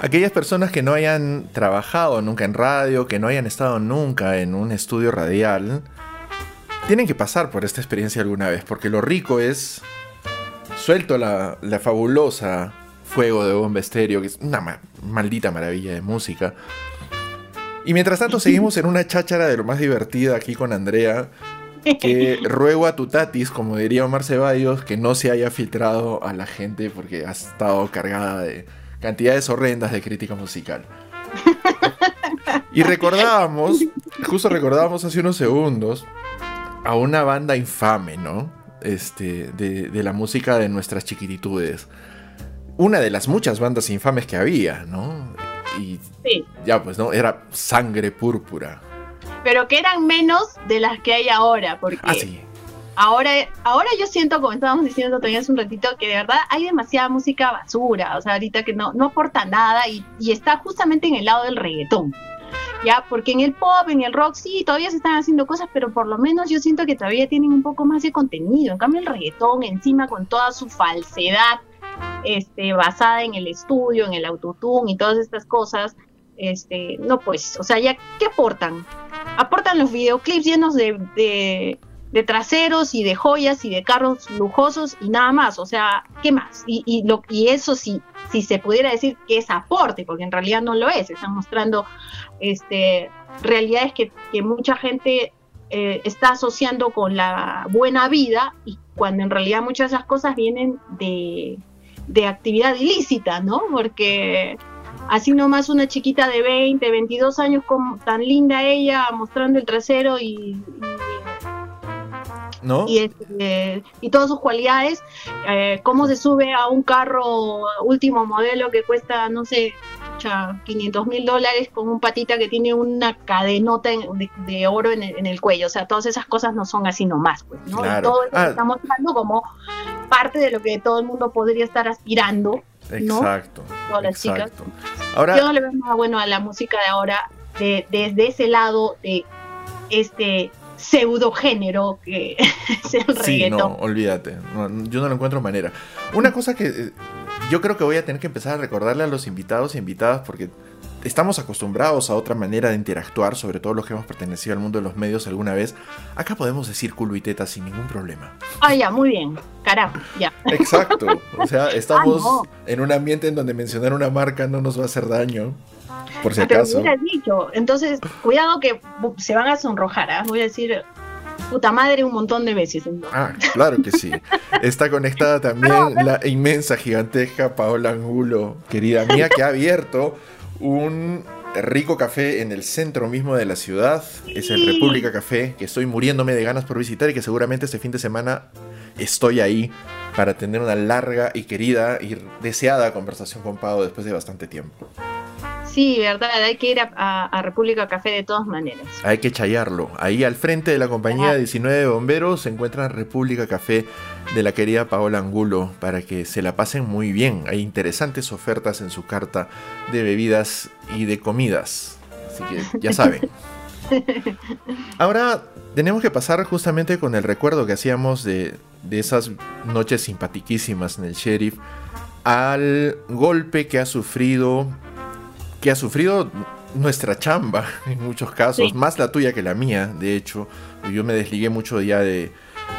Aquellas personas que no hayan trabajado nunca en radio, que no hayan estado nunca en un estudio radial, tienen que pasar por esta experiencia alguna vez, porque lo rico es suelto la, fabulosa Fuego de Bomba Estéreo, que es una maldita maravilla de música. Y mientras tanto seguimos en una cháchara de lo más divertida aquí con Andrea, que ruego a tu tatis, como diría Omar Ceballos, que no se haya filtrado a la gente porque ha estado cargada de cantidades horrendas de crítica musical. Y recordábamos, justo recordábamos hace unos segundos, a una banda infame, ¿no? Este, de, la música de nuestras chiquititudes. Una de las muchas bandas infames que había, ¿no? Y ya, pues, ¿no? Era sangre púrpura. Pero que eran menos de las que hay ahora, porque ah, ahora, ahora yo siento, como estábamos diciendo todavía hace un ratito, que de verdad hay demasiada música basura, o sea, ahorita que no, no aporta nada y, está justamente en el lado del reggaetón. ¿ya? Porque en el pop, en el rock, sí, todavía se están haciendo cosas, pero por lo menos yo siento que todavía tienen un poco más de contenido. En cambio, el reggaetón, encima con toda su falsedad, este, basada en el estudio, en el autotune y todas estas cosas, este, no pues, o sea, ya, ¿qué aportan? Aportan los videoclips llenos de, traseros y de joyas y de carros lujosos y nada más, o sea, ¿qué más? Y, y, lo, y eso sí, si se pudiera decir que es aporte, porque en realidad no lo es, están mostrando este, realidades que, que mucha gente eh, está asociando con la buena vida y cuando en realidad muchas de esas cosas vienen de, de actividad ilícita, ¿no? Porque así nomás una chiquita de 20, 22 años, como, tan linda ella, mostrando el trasero y, este, y todas sus cualidades, eh, cómo se sube a un carro último modelo que cuesta, no sé, 500 mil dólares con un patita que tiene una cadenota de, oro en el, cuello. O sea, todas esas cosas no son así nomás, pues, ¿no? todo eso ah. estamos hablando como parte de lo que todo el mundo podría estar aspirando. Exacto. Todas las chicas. Ahora, Yo no le veo nada bueno a la música de ahora desde ese lado de este pseudogénero que es el sí, no, olvídate. yo no lo encuentro manera. Una cosa que eh, yo creo que voy a tener que empezar a recordarle a los invitados y invitadas porque estamos acostumbrados a otra manera de interactuar, sobre todo los que hemos pertenecido al mundo de los medios alguna vez. Acá podemos decir culo y teta sin ningún problema. Ah, ya, muy bien. Carajo, ya. Exacto. O sea, estamos en un ambiente en donde mencionar una marca no nos va a hacer daño. Por si ah, acaso. dicho. Entonces, cuidado que se van a sonrojar. ¿ah? Voy a decir puta madre un montón de veces. Ah, claro que sí. Está conectada también la inmensa, gigantesca Paola Angulo, querida mía, que ha abierto un rico café en el centro mismo de la ciudad. Es el República Café, que estoy muriéndome de ganas por visitar y que seguramente este fin de semana estoy ahí para tener una larga y querida y deseada conversación con Pau después de bastante tiempo. Sí, verdad, hay que ir a, República Café de todas maneras. Hay que chayarlo. Ahí al frente de la compañía 19 de bomberos se encuentra República Café de la querida Paola Angulo para que se la pasen muy bien. Hay interesantes ofertas en su carta de bebidas y de comidas. Así que ya saben. Ahora tenemos que pasar justamente con el recuerdo que hacíamos de, de esas noches simpatiquísimas en el sheriff al golpe que ha sufrido que ha sufrido nuestra chamba en muchos casos, más la tuya que la mía, de hecho. Yo me desligué mucho ya de,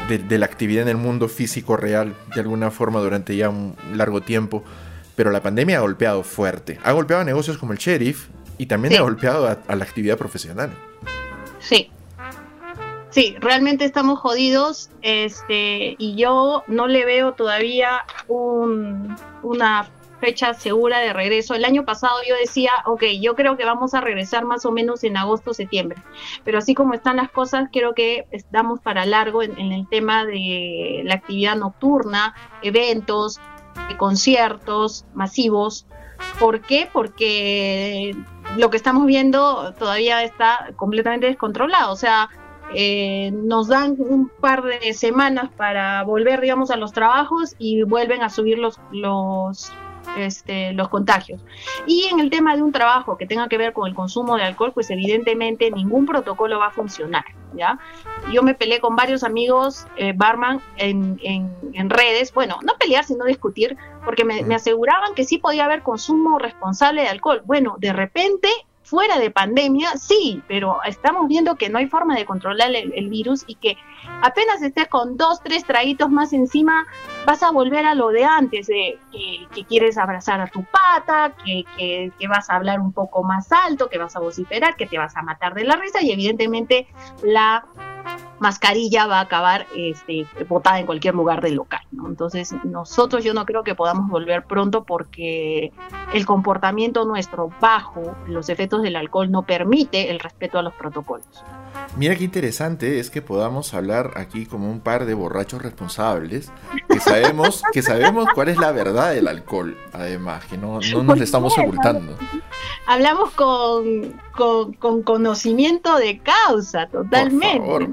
la actividad en el mundo físico real, de alguna forma, durante ya un largo tiempo. Pero la pandemia ha golpeado fuerte. Ha golpeado a negocios como el sheriff y también ha golpeado a, la actividad profesional. Sí, Sí, realmente estamos jodidos, este, y yo no le veo todavía un, una fecha segura de regreso. El año pasado yo decía, ok, yo creo que vamos a regresar más o menos en agosto, septiembre, pero así como están las cosas, creo que estamos para largo en, el tema de la actividad nocturna, eventos, conciertos masivos. ¿Por qué? Porque lo que estamos viendo todavía está completamente descontrolado. O sea, eh, nos dan un par de semanas para volver, digamos, a los trabajos y vuelven a subir los, los este, los contagios. Y en el tema de un trabajo que tenga que ver con el consumo de alcohol, pues evidentemente ningún protocolo va a funcionar, ¿ya? Yo me peleé con varios amigos eh, barman en, en, redes, bueno, no pelear, sino discutir, porque me, me aseguraban que sí podía haber consumo responsable de alcohol. Bueno, de repente fuera de pandemia, sí, pero estamos viendo que no hay forma de controlar el, virus y que apenas estés con dos, tres traguitos más encima, vas a volver a lo de antes, de que, quieres abrazar a tu pata, que, que, vas a hablar un poco más alto, que vas a vociferar, que te vas a matar de la risa y evidentemente la mascarilla va a acabar este, botada en cualquier lugar del local. Entonces, nosotros yo no creo que podamos volver pronto porque el comportamiento nuestro bajo los efectos del alcohol no permite el respeto a los protocolos. Mira qué interesante es que podamos hablar aquí como un par de borrachos responsables, que sabemos, que sabemos cuál es la verdad del alcohol, además, que no, no nos estamos ocultando. Hablamos con, con, conocimiento de causa, totalmente.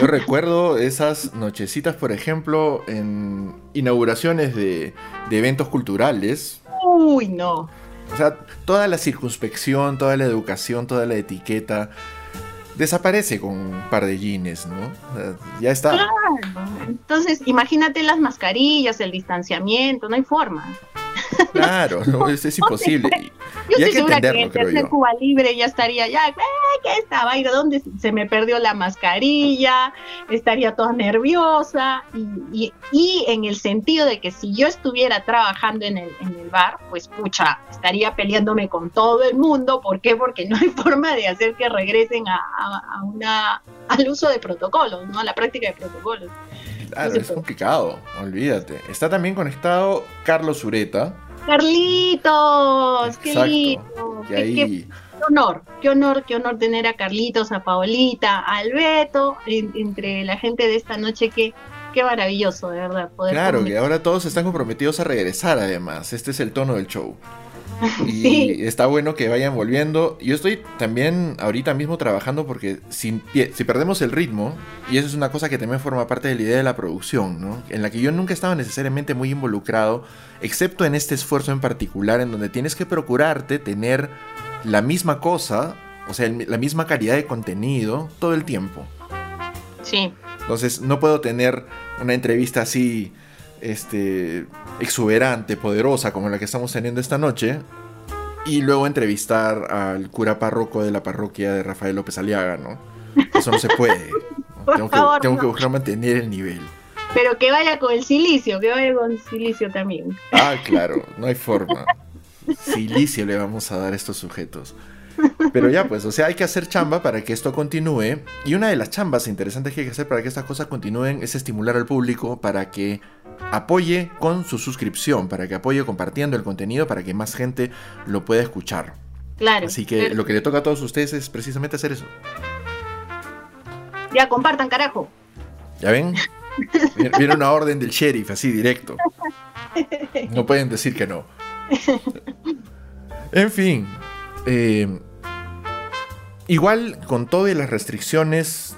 Yo recuerdo esas nochecitas, por ejemplo, en inauguraciones de, de eventos culturales. Uy, no. O sea, toda la circunspección, toda la educación, toda la etiqueta desaparece con un par de jeans, ¿no? ya está. Claro. Entonces, imagínate las mascarillas, el distanciamiento, no hay forma. Claro, es, imposible. Yo estoy segura que en Cuba Libre ya estaría ya, ¿qué estaba? ¿Y dónde se me perdió la mascarilla? Estaría toda nerviosa. Y, y, en el sentido de que si yo estuviera trabajando en el, en el bar, pues pucha, estaría peleándome con todo el mundo. ¿Por qué? Porque no hay forma de hacer que regresen a, a, una, al uso de protocolos, ¿no? A la práctica de protocolos. Claro, es complicado, olvídate. Está también conectado Carlos Ureta. Carlitos, qué lindo. Qué, honor, qué honor, qué honor tener a Carlitos, a Paolita, a Alberto, entre la gente de esta noche que qué maravilloso, de verdad. Poder claro, que ahora todos están comprometidos a regresar, además. Este es el tono del show. Y está bueno que vayan volviendo. Yo estoy también ahorita mismo trabajando porque si, si perdemos el ritmo, y eso es una cosa que también forma parte de la idea de la producción, ¿no? en la que yo nunca estaba necesariamente muy involucrado, excepto en este esfuerzo en particular, en donde tienes que procurarte tener la misma cosa, o sea, la misma calidad de contenido todo el tiempo. Sí. Entonces no puedo tener una entrevista así este, exuberante, poderosa como la que estamos teniendo esta noche, y luego entrevistar al cura párroco de la parroquia de Rafael López Aliaga, ¿no? Eso no se puede. tengo, que, tengo que buscar mantener el nivel. Pero que vaya con el silicio, que vaya con el silicio también. Ah, claro, no hay forma. Silicio le vamos a dar a estos sujetos. Pero ya, pues, o sea, hay que hacer chamba para que esto continúe. Y una de las chambas interesantes que hay que hacer para que estas cosas continúen es estimular al público para que apoye con su suscripción, para que apoye compartiendo el contenido, para que más gente lo pueda escuchar. Claro. Así que lo que le toca a todos ustedes es precisamente hacer eso. Ya, compartan, carajo. ¿Ya ven? Viene una orden del sheriff, así directo. No pueden decir que no. En fin. Eh, igual con todas las restricciones,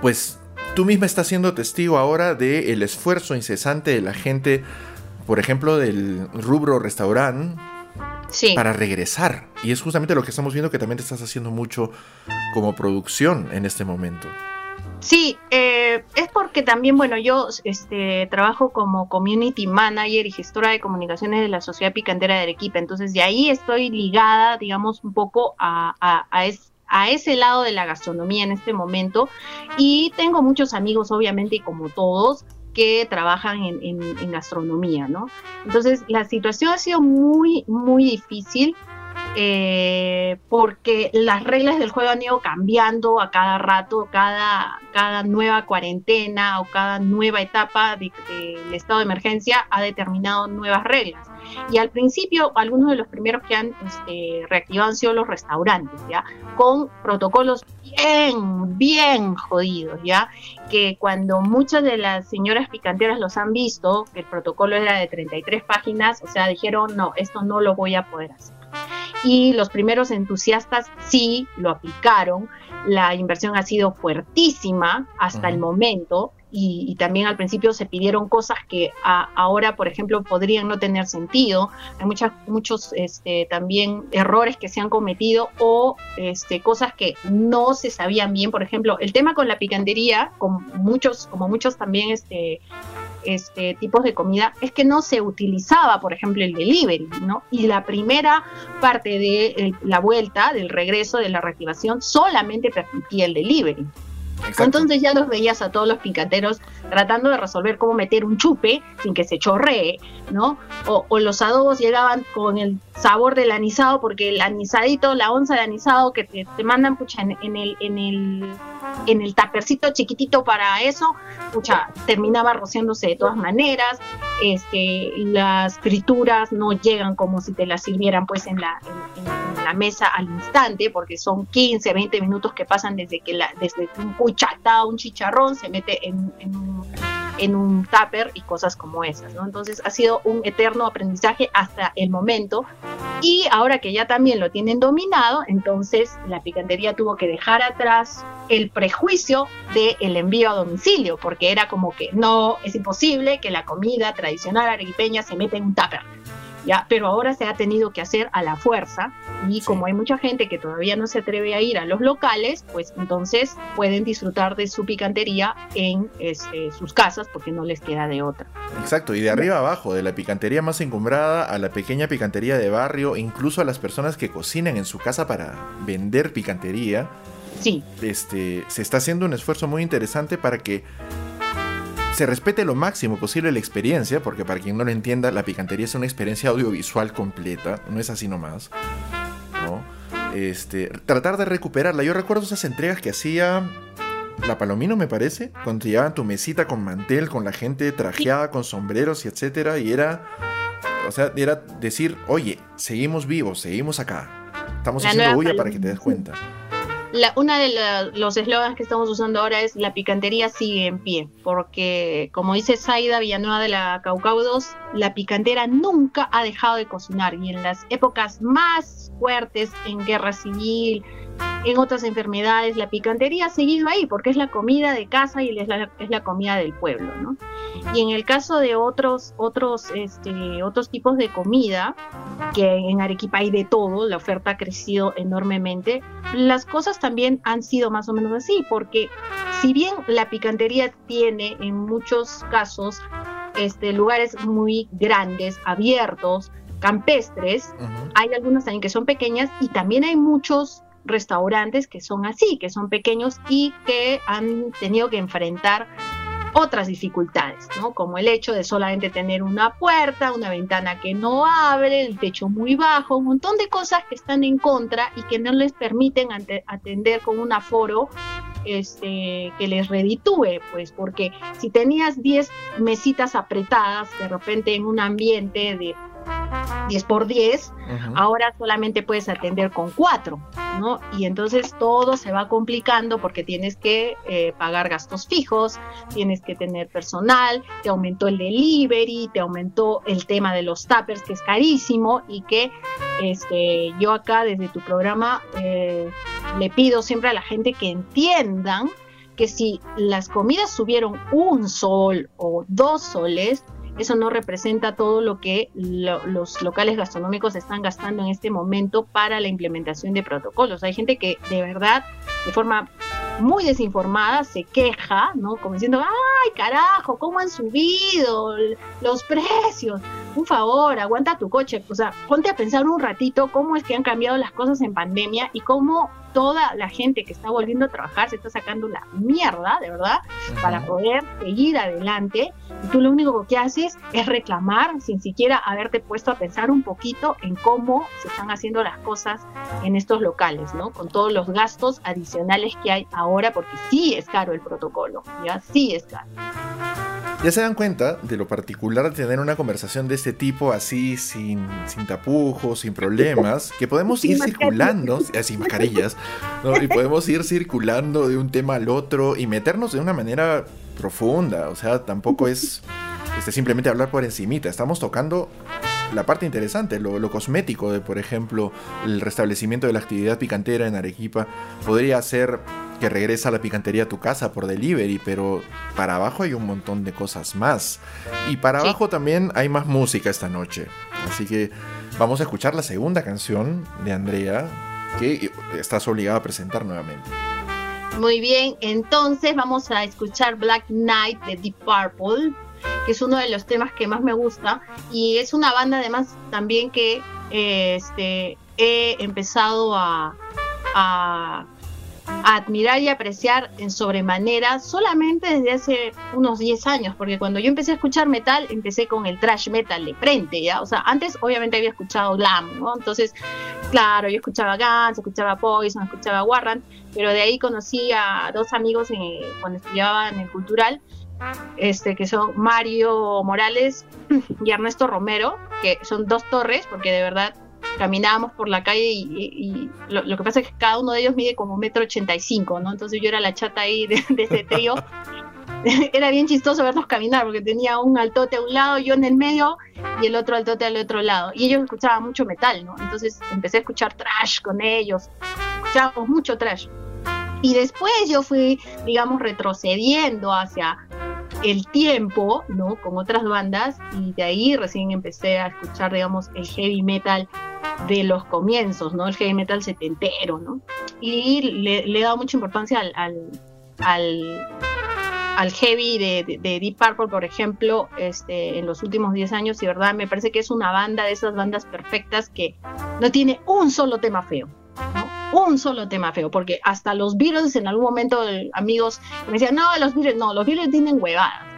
pues tú misma estás siendo testigo ahora del esfuerzo incesante de la gente, por ejemplo, del rubro restaurante, para regresar. Y es justamente lo que estamos viendo que también te estás haciendo mucho como producción en este momento. Sí, eh, es porque también, bueno, yo este, trabajo como community manager y gestora de comunicaciones de la Sociedad Picantera de Arequipa, entonces de ahí estoy ligada, digamos, un poco a, a, a, a ese lado de la gastronomía en este momento y tengo muchos amigos, obviamente, y como todos, que trabajan en, gastronomía, ¿no? Entonces, la situación ha sido muy, muy difícil. Eh, porque las reglas del juego han ido cambiando a cada rato, cada, cada nueva cuarentena o cada nueva etapa del estado de emergencia ha determinado nuevas reglas. Y al principio, algunos de los primeros que han este, reactivado han sido los restaurantes, ¿ya? Con protocolos bien, bien jodidos, ¿ya? Que cuando muchas de las señoras picanteras los han visto, que el protocolo era de 33 páginas, o sea, dijeron, no, esto no lo voy a poder hacer. Y los primeros entusiastas sí lo aplicaron. La inversión ha sido fuertísima hasta el momento y, también al principio se pidieron cosas que ahora, por ejemplo, podrían no tener sentido. Hay muchas, muchos este, también errores que se han cometido o este, cosas que no se sabían bien. Por ejemplo, el tema con la picantería, con muchos, como muchos también este, este, tipos de comida, es que no se utilizaba, por ejemplo, el delivery, ¿no? Y la primera parte de la vuelta, del regreso, de la reactivación, solamente permitía el delivery. Entonces ya los veías a todos los picanteros tratando de resolver cómo meter un chupe sin que se chorree, ¿no? O, los adobos llegaban con el sabor del anisado, porque el anisadito, la onza de anisado que te, mandan pucha, en, el, en, el, en el tapercito chiquitito para eso, pucha, terminaba rociándose de todas maneras, este, las frituras no llegan como si te las sirvieran pues en la, mesa al instante, porque son 15, 20 minutos que pasan desde que la, desde un cuchatá, un chicharrón se mete en, en un en un tupper y cosas como esas, ¿no? Entonces ha sido un eterno aprendizaje hasta el momento y ahora que ya también lo tienen dominado, entonces la picantería tuvo que dejar atrás el prejuicio del envío a domicilio, porque era como que no, es imposible que la comida tradicional arequipeña se meta en un tupper pero ahora se ha tenido que hacer a la fuerza y como hay mucha gente que todavía no se atreve a ir a los locales, pues entonces pueden disfrutar de su picantería en este, sus casas porque no les queda de otra. Exacto, y de arriba abajo, de la picantería más encumbrada a la pequeña picantería de barrio, incluso a las personas que cocinan en su casa para vender picantería. Sí. Este, se está haciendo un esfuerzo muy interesante para que se respete lo máximo posible la experiencia, porque para quien no lo entienda, la picantería es una experiencia audiovisual completa, no es así nomás. ¿no? Este, tratar de recuperarla. Yo recuerdo esas entregas que hacía la Palomino, me parece, cuando te llevaban tu mesita con mantel, con la gente trajeada, con sombreros y etcétera, y era, o sea, era decir, oye, seguimos vivos, seguimos acá. Estamos haciendo bulla para que te des cuenta una de los eslogans que estamos usando ahora es la picantería sigue en pie, porque como dice Zaida Villanueva de la Caucau 2, la picantera nunca ha dejado de cocinar y en las épocas más fuertes, en guerra civil, en otras enfermedades, la picantería ha seguido ahí porque es la comida de casa y es la, es la comida del pueblo, ¿no? Y en el caso de otros, otros, este, otros tipos de comida, que en Arequipa hay de todo, la oferta ha crecido enormemente, las cosas también han sido más o menos así, porque si bien la picantería tiene en muchos casos este, lugares muy grandes, abiertos, campestres, hay algunas también que son pequeñas y también hay muchos restaurantes que son así, que son pequeños y que han tenido que enfrentar otras dificultades, ¿no? Como el hecho de solamente tener una puerta, una ventana que no abre, el techo muy bajo, un montón de cosas que están en contra y que no les permiten atender con un aforo este, que les reditúe, pues porque si tenías 10 mesitas apretadas de repente en un ambiente de 10 por 10, ahora solamente puedes atender con 4, ¿no? Y entonces todo se va complicando porque tienes que eh, pagar gastos fijos, tienes que tener personal, te aumentó el delivery, te aumentó el tema de los tappers, que es carísimo, y que este, yo acá desde tu programa eh, le pido siempre a la gente que entiendan que si las comidas subieron un sol o dos soles, eso no representa todo lo que los locales gastronómicos están gastando en este momento para la implementación de protocolos. Hay gente que de verdad, de forma muy desinformada, se queja, ¿no? Como diciendo, ay, carajo, ¿cómo han subido los precios? Un favor, aguanta tu coche. O sea, ponte a pensar un ratito cómo es que han cambiado las cosas en pandemia y cómo toda la gente que está volviendo a trabajar se está sacando la mierda, de verdad, para poder seguir adelante. Y tú lo único que haces es reclamar sin siquiera haberte puesto a pensar un poquito en cómo se están haciendo las cosas en estos locales, ¿no? Con todos los gastos adicionales que hay ahora, porque sí es caro el protocolo, ya sí es caro. Ya se dan cuenta de lo particular de tener una conversación de este tipo así, sin, sin tapujos, sin problemas, que podemos ir circulando, eh, sin mascarillas, y podemos ir circulando de un tema al otro y meternos de una manera profunda, o sea, tampoco es este, simplemente hablar por encimita, estamos tocando la parte interesante, lo, lo, cosmético de, por ejemplo, el restablecimiento de la actividad picantera en Arequipa, podría ser que regresa la picantería a tu casa por delivery, pero para abajo hay un montón de cosas más. Y para abajo también hay más música esta noche. Así que vamos a escuchar la segunda canción de Andrea, que estás obligada a presentar nuevamente. Muy bien, entonces vamos a escuchar Black Knight de Deep Purple, que es uno de los temas que más me gusta y es una banda además también que este, he empezado a, a admirar y apreciar en sobremanera solamente desde hace unos 10 años, porque cuando yo empecé a escuchar metal, empecé con el thrash metal de frente, ¿ya? O sea, antes obviamente había escuchado glam, ¿no? Entonces, claro, yo escuchaba Guns, escuchaba Poison, escuchaba Warrant, pero de ahí conocí a dos amigos cuando estudiaba en el cultural, este, que son Mario Morales y Ernesto Romero, que son dos torres, porque de verdad caminábamos por la calle y, lo, que pasa es que cada uno de ellos mide como metro ochenta y cinco, ¿no? Entonces yo era la chata ahí de, ese trío. era bien chistoso verlos caminar porque tenía un altote a un lado, yo en el medio y el otro altote al otro lado. Y ellos escuchaban mucho metal, ¿no? Entonces empecé a escuchar trash con ellos, escuchábamos mucho trash. Y después yo fui, digamos, retrocediendo hacia el tiempo, ¿no? Con otras bandas y de ahí recién empecé a escuchar, digamos, el heavy metal de los comienzos, ¿no? El heavy metal setentero, ¿no? Y le, he dado mucha importancia al, al, heavy de, Deep Purple, por ejemplo, este, en los últimos 10 años, y verdad, me parece que es una banda de esas bandas perfectas que no tiene un solo tema feo. Un solo tema feo, porque hasta los Beatles en algún momento, amigos me decían, no, los Beatles, no, los Beatles tienen huevadas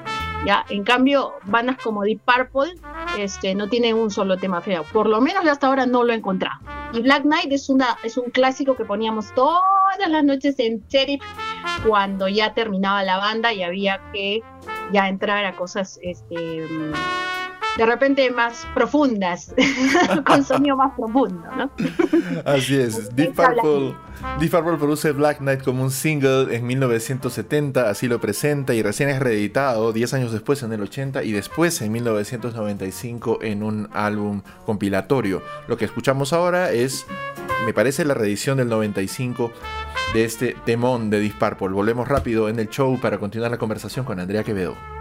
¿ya? En cambio, bandas como Deep Purple este, no tienen un solo tema feo. Por lo menos hasta ahora no lo he encontrado. Y Black Knight es, una, es un clásico que poníamos todas las noches en Sheriff cuando ya terminaba la banda y había que ya entrar a cosas este, de repente más profundas, con sonido más profundo, ¿no? Así es. Deep Purple, Deep Purple produce Black Knight como un single en 1970, así lo presenta y recién es reeditado 10 años después en el 80 y después en 1995 en un álbum compilatorio. Lo que escuchamos ahora es, me parece, la reedición del 95 de este temón de Deep Purple. Volvemos rápido en el show para continuar la conversación con Andrea Quevedo.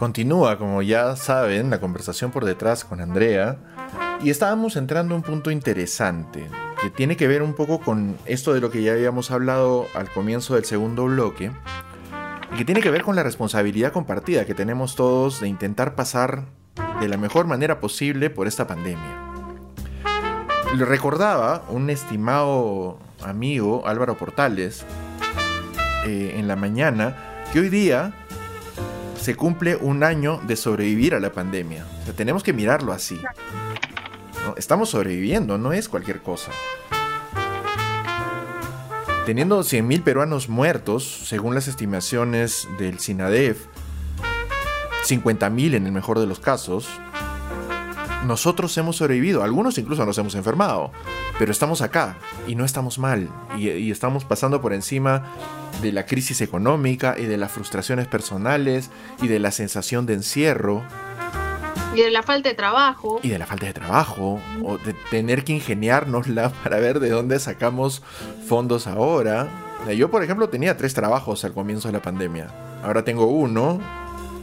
Continúa, como ya saben, la conversación por detrás con Andrea y estábamos entrando a un punto interesante que tiene que ver un poco con esto de lo que ya habíamos hablado al comienzo del segundo bloque y que tiene que ver con la responsabilidad compartida que tenemos todos de intentar pasar de la mejor manera posible por esta pandemia. Le recordaba un estimado amigo, Álvaro Portales, eh, en la mañana, que hoy día se cumple un año de sobrevivir a la pandemia. tenemos que mirarlo así. Estamos sobreviviendo, no es cualquier cosa. Teniendo 100.000 peruanos muertos, según las estimaciones del SINADEF, 50.000 en el mejor de los casos, nosotros hemos sobrevivido, algunos incluso nos hemos enfermado, pero estamos acá y no estamos mal y, estamos pasando por encima de la crisis económica y de las frustraciones personales y de la sensación de encierro. Y de la falta de trabajo. Y de la falta de trabajo, o de tener que ingeniárnosla para ver de dónde sacamos fondos ahora. Yo, por ejemplo, tenía tres trabajos al comienzo de la pandemia. Ahora tengo uno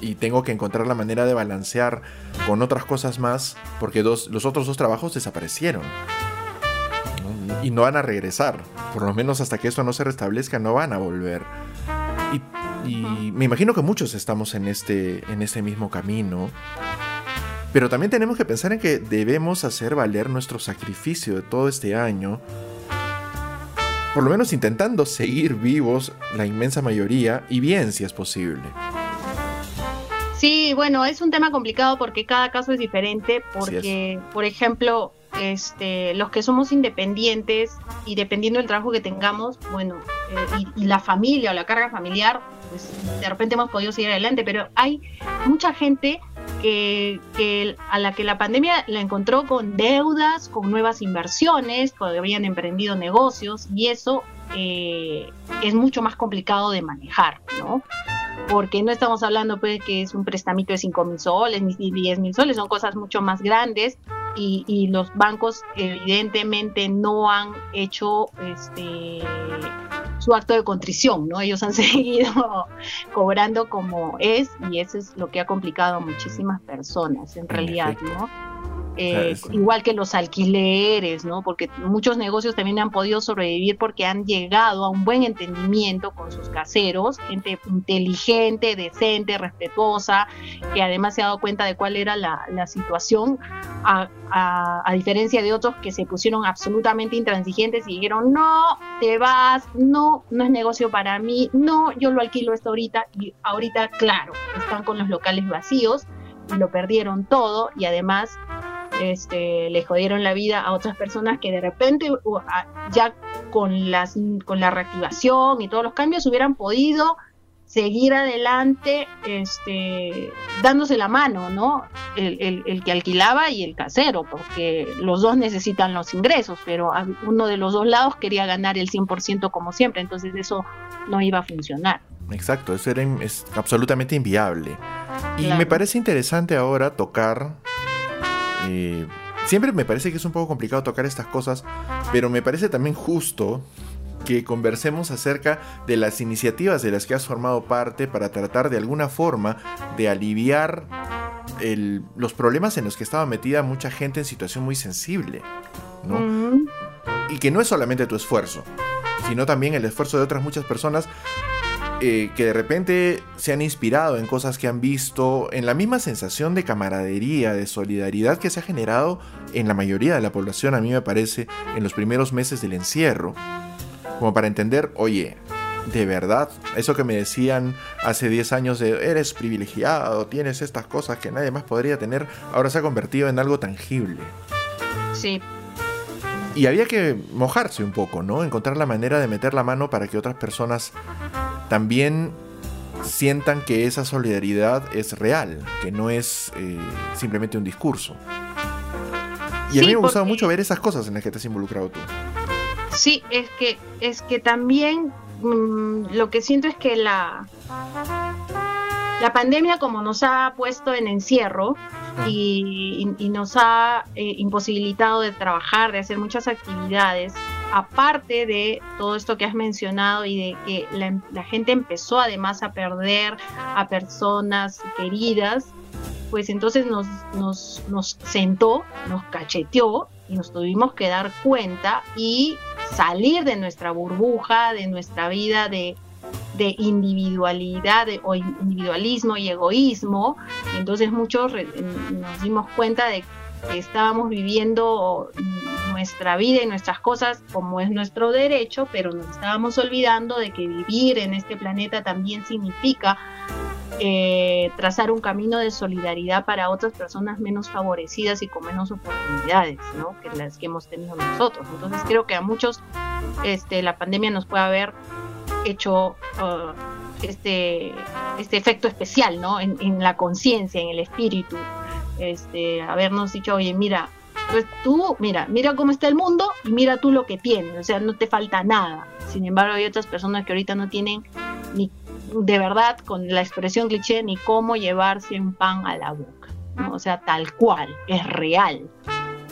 y tengo que encontrar la manera de balancear con otras cosas más porque dos, los otros dos trabajos desaparecieron y no van a regresar. Por lo menos hasta que esto no se restablezca no van a volver. Y, me imagino que muchos estamos en este, en este mismo camino. Pero también tenemos que pensar en que debemos hacer valer nuestro sacrificio de todo este año. Por lo menos intentando seguir vivos la inmensa mayoría y bien si es posible. Sí, bueno, es un tema complicado porque cada caso es diferente, porque, por ejemplo, este, los que somos independientes y dependiendo del trabajo que tengamos, bueno, eh, y, la familia o la carga familiar, pues de repente hemos podido seguir adelante, pero hay mucha gente que, que, a la que la pandemia la encontró con deudas, con nuevas inversiones, porque habían emprendido negocios y eso eh, es mucho más complicado de manejar, ¿no? Porque no estamos hablando pues que es un prestamito de 5 mil soles ni 10 mil soles, son cosas mucho más grandes y, y, los bancos evidentemente no han hecho este su acto de contrición, ¿no? Ellos han seguido cobrando como es y eso es lo que ha complicado a muchísimas personas en realidad, ¿no? Eh, igual que los alquileres, ¿no? Porque muchos negocios también han podido sobrevivir porque han llegado a un buen entendimiento con sus caseros, gente inteligente, decente, respetuosa, que además se ha dado cuenta de cuál era la, situación, a, a, diferencia de otros que se pusieron absolutamente intransigentes y dijeron, no, te vas, no, no es negocio para mí, no, yo lo alquilo esto ahorita y ahorita, claro, están con los locales vacíos y lo perdieron todo y además este, le jodieron la vida a otras personas que de repente ya con, las, con la reactivación y todos los cambios hubieran podido seguir adelante este, dándose la mano, ¿no? El, el, que alquilaba y el casero, porque los dos necesitan los ingresos, pero uno de los dos lados quería ganar el 100% como siempre, entonces eso no iba a funcionar. Exacto, eso era es absolutamente inviable. Y me parece interesante ahora tocar eh, siempre me parece que es un poco complicado tocar estas cosas, pero me parece también justo que conversemos acerca de las iniciativas de las que has formado parte para tratar de alguna forma de aliviar los problemas en los que estaba metida mucha gente en situación muy sensible. Y que no es solamente tu esfuerzo, sino también el esfuerzo de otras muchas personas eh, que de repente se han inspirado en cosas que han visto, en la misma sensación de camaradería, de solidaridad que se ha generado en la mayoría de la población, a mí me parece, en los primeros meses del encierro, como para entender, oye, de verdad, eso que me decían hace 10 años de eres privilegiado, tienes estas cosas que nadie más podría tener, ahora se ha convertido en algo tangible. Sí. Y había que mojarse un poco, ¿no? Encontrar la manera de meter la mano para que otras personas también sientan que esa solidaridad es real, que no es eh, simplemente un discurso. Y a mí me ha gustado mucho ver esas cosas en las que te has involucrado tú. Sí, es que, es que también mm, lo que siento es que la, la pandemia como nos ha puesto en encierro y, nos ha eh, imposibilitado de trabajar, de hacer muchas actividades, aparte de todo esto que has mencionado y de que la, gente empezó además a perder a personas queridas, pues entonces nos, nos, nos sentó, nos cacheteó y nos tuvimos que dar cuenta y salir de nuestra burbuja, de nuestra vida de, de individualidad o individualismo y egoísmo. Entonces muchos nos dimos cuenta de estábamos viviendo nuestra vida y nuestras cosas como es nuestro derecho, pero nos estábamos olvidando de que vivir en este planeta también significa eh, trazar un camino de solidaridad para otras personas menos favorecidas y con menos oportunidades, ¿no? Que las que hemos tenido nosotros. Entonces creo que a muchos este, la pandemia nos puede haber hecho uh, este, este efecto especial, ¿no? En, en la conciencia, en el espíritu, este, habernos dicho, oye, mira, pues tú, mira, mira cómo está el mundo y mira tú lo que tienes, o sea, no te falta nada. Sin embargo, hay otras personas que ahorita no tienen ni de verdad, con la expresión cliché, ni cómo llevarse un pan a la boca. O sea, tal cual, es real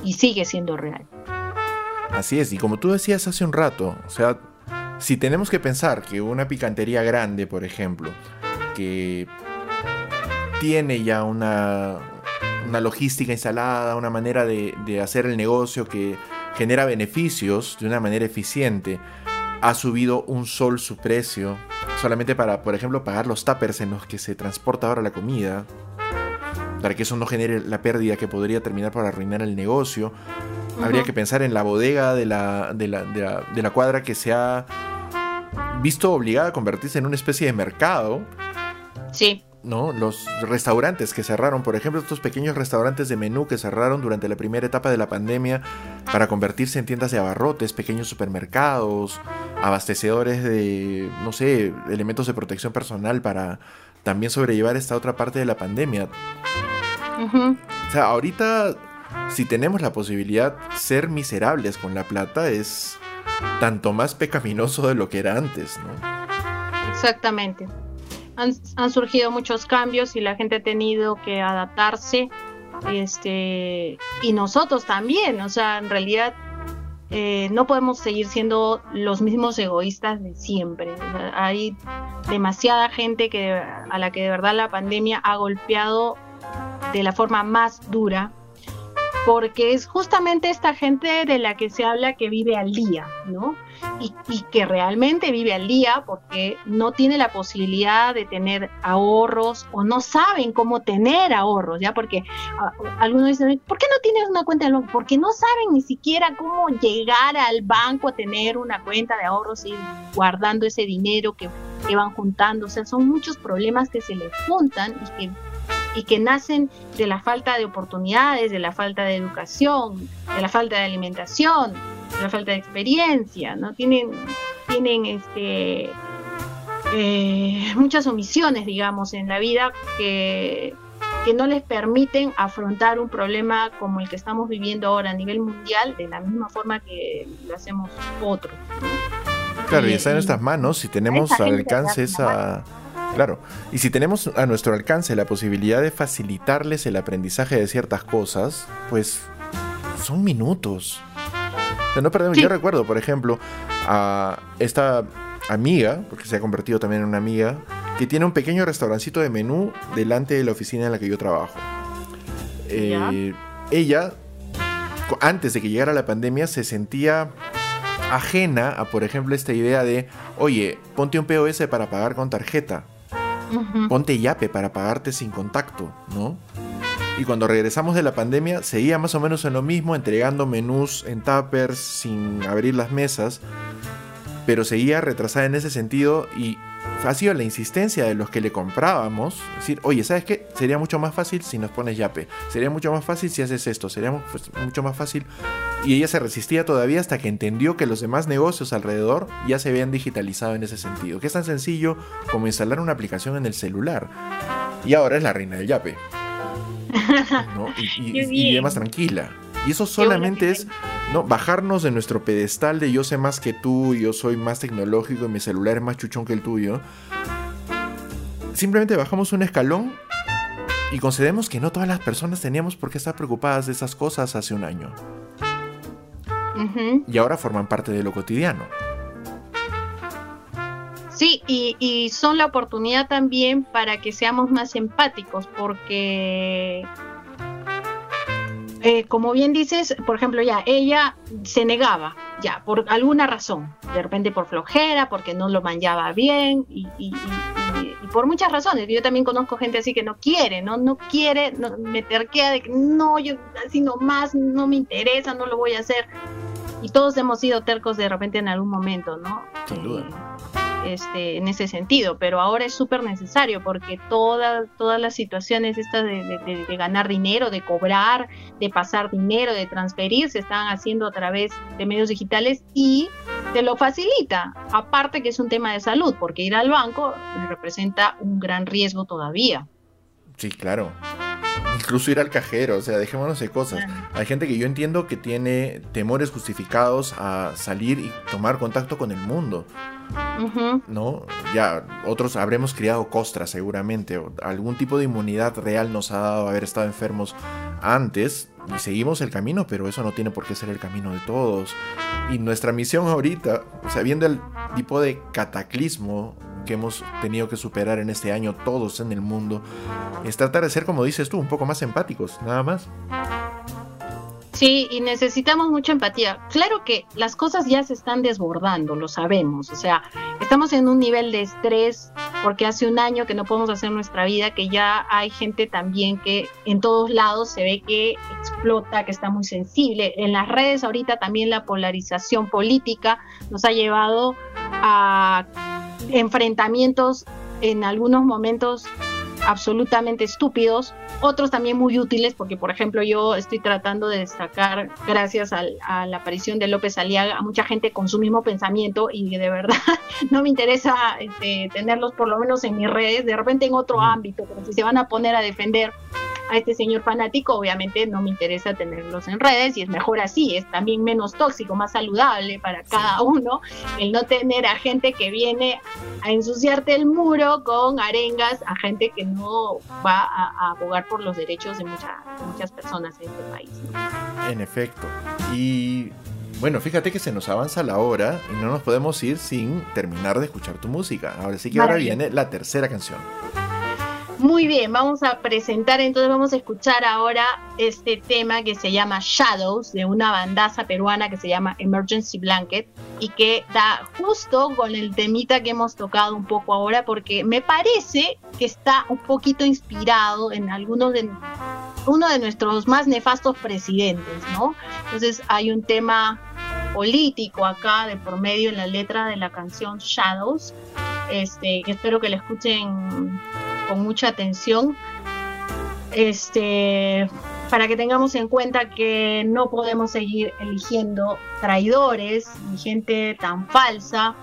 y sigue siendo real. Así es, y como tú decías hace un rato, o sea, si tenemos que pensar que una picantería grande, por ejemplo, que tiene ya una, una logística instalada, una manera de, de hacer el negocio que genera beneficios de una manera eficiente, ha subido un sol su precio solamente para, por ejemplo, pagar los tuppers en los que se transporta ahora la comida, para que eso no genere la pérdida que podría terminar por arruinar el negocio. Habría que pensar en la bodega de la, de la, de la, de la cuadra que se ha visto obligada a convertirse en una especie de mercado. Sí. ¿No? Los restaurantes que cerraron, por ejemplo, estos pequeños restaurantes de menú que cerraron durante la primera etapa de la pandemia para convertirse en tiendas de abarrotes, pequeños supermercados, abastecedores de, no sé, elementos de protección personal para también sobrellevar esta otra parte de la pandemia. O sea, ahorita, si tenemos la posibilidad, ser miserables con la plata es tanto más pecaminoso de lo que era antes, ¿no? Exactamente han, surgido muchos cambios y la gente ha tenido que adaptarse. Este, y nosotros también, o sea, en realidad eh, no podemos seguir siendo los mismos egoístas de siempre. hay demasiada gente que, a la que de verdad la pandemia ha golpeado de la forma más dura porque es justamente esta gente de la que se habla que vive al día, ¿no? Y, que realmente vive al día porque no tiene la posibilidad de tener ahorros o no saben cómo tener ahorros, ¿ya? Porque ah, algunos dicen, ¿por qué no tienes una cuenta de banco? Porque no saben ni siquiera cómo llegar al banco a tener una cuenta de ahorros y guardando ese dinero que, que van juntando. O sea, son muchos problemas que se les juntan y que y que nacen de la falta de oportunidades, de la falta de educación, de la falta de alimentación, la falta de experiencia, ¿no? Tienen, tienen este, eh, muchas omisiones, digamos, en la vida que, que no les permiten afrontar un problema como el que estamos viviendo ahora a nivel mundial de la misma forma que lo hacemos otros. Claro, y está en nuestras manos si tenemos al alcance esa Claro, y si tenemos a nuestro alcance la posibilidad de facilitarles el aprendizaje de ciertas cosas, pues son minutos. Sea, no perdemos. Yo recuerdo, por ejemplo, a esta amiga, porque se ha convertido también en una amiga, que tiene un pequeño restaurancito de menú delante de la oficina en la que yo trabajo. Eh, ella, antes de que llegara la pandemia, se sentía ajena a, por ejemplo, esta idea de, oye, ponte un POS para pagar con tarjeta. Ponte yape para pagarte sin contacto, ¿no? Y cuando regresamos de la pandemia, seguía más o menos en lo mismo, entregando menús en tuppers sin abrir las mesas, pero seguía retrasada en ese sentido y ha sido la insistencia de los que le comprábamos, decir, oye, ¿sabes qué? Sería mucho más fácil si nos pones yape, sería mucho más fácil si haces esto, sería pues, mucho más fácil. Y ella se resistía todavía hasta que entendió que los demás negocios alrededor ya se habían digitalizado en ese sentido, que es tan sencillo como instalar una aplicación en el celular. Y ahora es la reina del yape. Y, y, y, más tranquila. Y eso solamente es no bajarnos de nuestro pedestal de yo sé más que tú, yo soy más tecnológico y mi celular es más chuchón que el tuyo. Simplemente bajamos un escalón y concedemos que no todas las personas teníamos por qué estar preocupadas de esas cosas hace un año. y ahora forman parte de lo cotidiano. Sí, y, son la oportunidad también para que seamos más empáticos, porque, eh, como bien dices, por ejemplo, ya ella se negaba, ya, por alguna razón, de repente por flojera, porque no lo manchaba bien, y, por muchas razones. Yo también conozco gente así que no quiere, no, no quiere, no, me terquea de que no, yo así nomás, no me interesa, no lo voy a hacer. Y todos hemos sido tercos de repente en algún momento, ¿no? Sin duda. Eh, este, en ese sentido, pero ahora es súper necesario porque todas todas las situaciones estas de, ganar dinero, de cobrar, de pasar dinero, de transferir, se están haciendo a través de medios digitales y te lo facilita. Aparte que es un tema de salud, porque ir al banco representa un gran riesgo todavía. Sí, claro. Incluso ir al cajero, o sea, dejémonos de cosas. Hay gente que yo entiendo que tiene temores justificados a salir y tomar contacto con el mundo. ¿No? Ya otros habremos criado costras seguramente. O algún tipo de inmunidad real nos ha dado haber estado enfermos antes y seguimos el camino, pero eso no tiene por qué ser el camino de todos. Y nuestra misión ahorita, o sea, viendo el tipo de cataclismo que hemos tenido que superar en este año todos en el mundo, es tratar de ser, como dices tú, un poco más empáticos, nada más. Sí, y necesitamos mucha empatía. Claro que las cosas ya se están desbordando, lo sabemos. O sea, estamos en un nivel de estrés porque hace un año que no podemos hacer nuestra vida, que ya hay gente también que en todos lados se ve que explota, que está muy sensible. En las redes ahorita también la polarización política nos ha llevado a enfrentamientos en algunos momentos absolutamente estúpidos, otros también muy útiles, porque por ejemplo yo estoy tratando de destacar, gracias a la aparición de López Aliaga, a mucha gente con su mismo pensamiento y de verdad no me interesa este, tenerlos por lo menos en mis redes, de repente en otro ámbito, pero si se van a poner a defender a este señor fanático, obviamente no me interesa tenerlos en redes y es mejor así, es también menos tóxico, más saludable para cada uno el no tener a gente que viene a ensuciarte el muro con arengas a gente que no va a, abogar por los derechos de, muchas personas en este país. En efecto. Y bueno, fíjate que se nos avanza la hora y no nos podemos ir sin terminar de escuchar tu música. Ahora sí que ahora viene la tercera canción. Muy bien, vamos a presentar, entonces vamos a escuchar ahora este tema que se llama Shadows, de una bandaza peruana que se llama Emergency Blanket, y que da justo con el temita que hemos tocado un poco ahora, porque me parece que está un poquito inspirado en algunos de uno de nuestros más nefastos presidentes, ¿no? Entonces hay un tema político acá de por medio en la letra de la canción Shadows, este, que espero que la escuchen con mucha atención. Este, para que tengamos en cuenta que no podemos seguir eligiendo traidores y gente tan falsa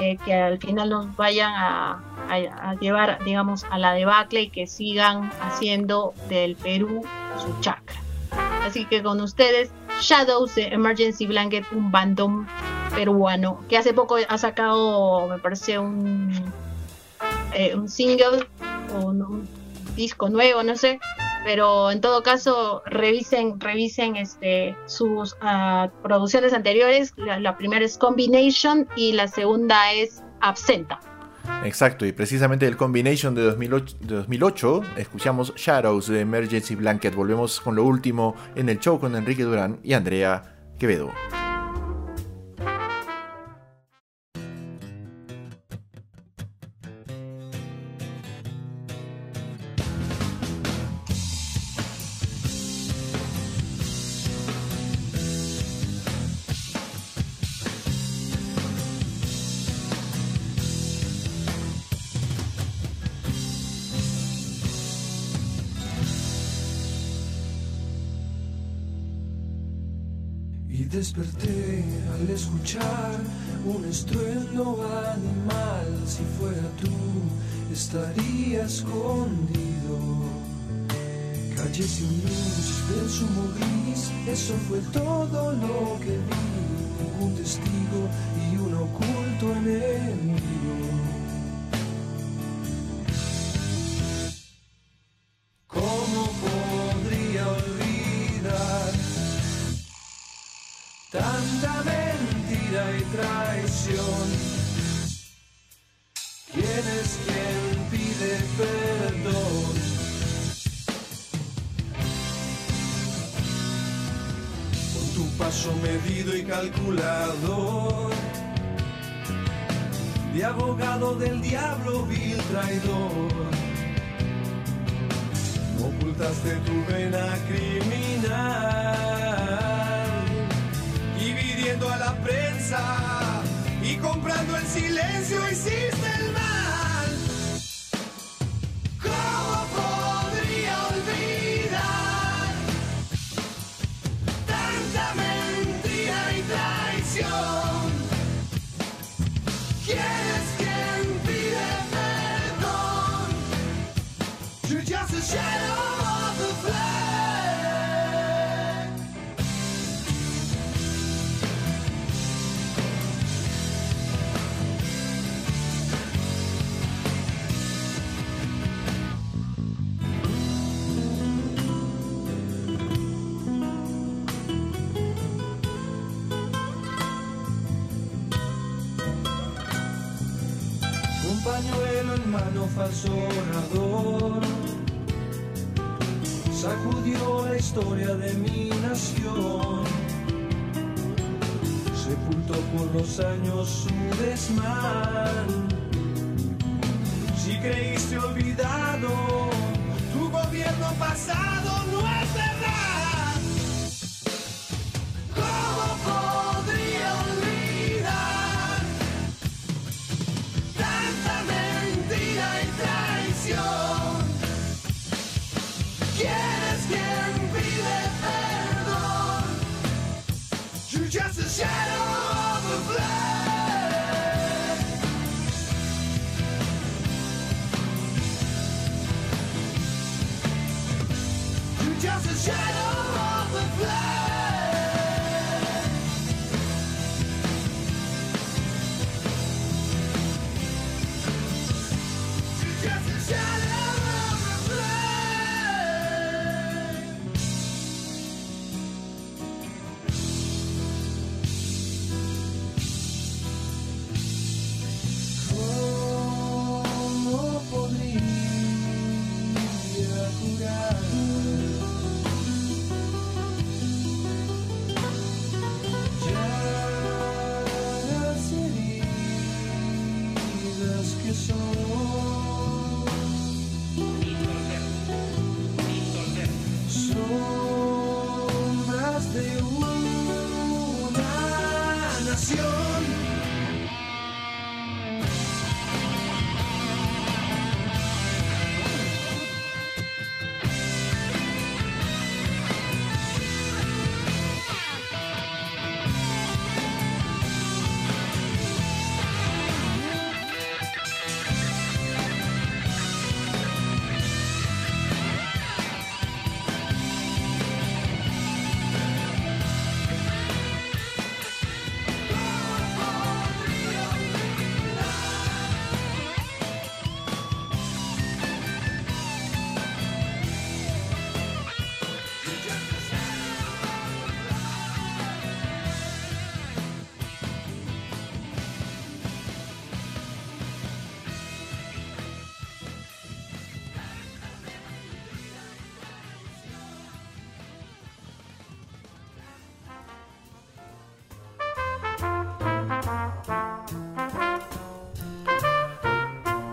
eh, que al final nos vayan a, llevar, digamos, a la debacle y que sigan haciendo del Perú su chakra. Así que con ustedes, Shadows de Emergency Blanket, un bandón peruano que hace poco ha sacado, me parece, un, eh, un single un disco nuevo, no sé. Pero en todo caso, revisen, revisen este, sus ah, producciones anteriores. La, primera es Combination y la segunda es Absenta. Exacto, y precisamente del Combination de 2008, de 2008, escuchamos Shadows de Emergency Blanket. Volvemos con lo último en el show con Enrique Durán y Andrea Quevedo. Desperté al escuchar un estruendo animal. Si fuera tú, estaría escondido. Calles y luz sumo gris, eso fue todo lo que vi. Un testigo y un oculto enemigo. Paso medido y calculado, de abogado del diablo vil traidor ocultaste tu vena criminal, dividiendo a la prensa y comprando el silencio hiciste el mal. Años su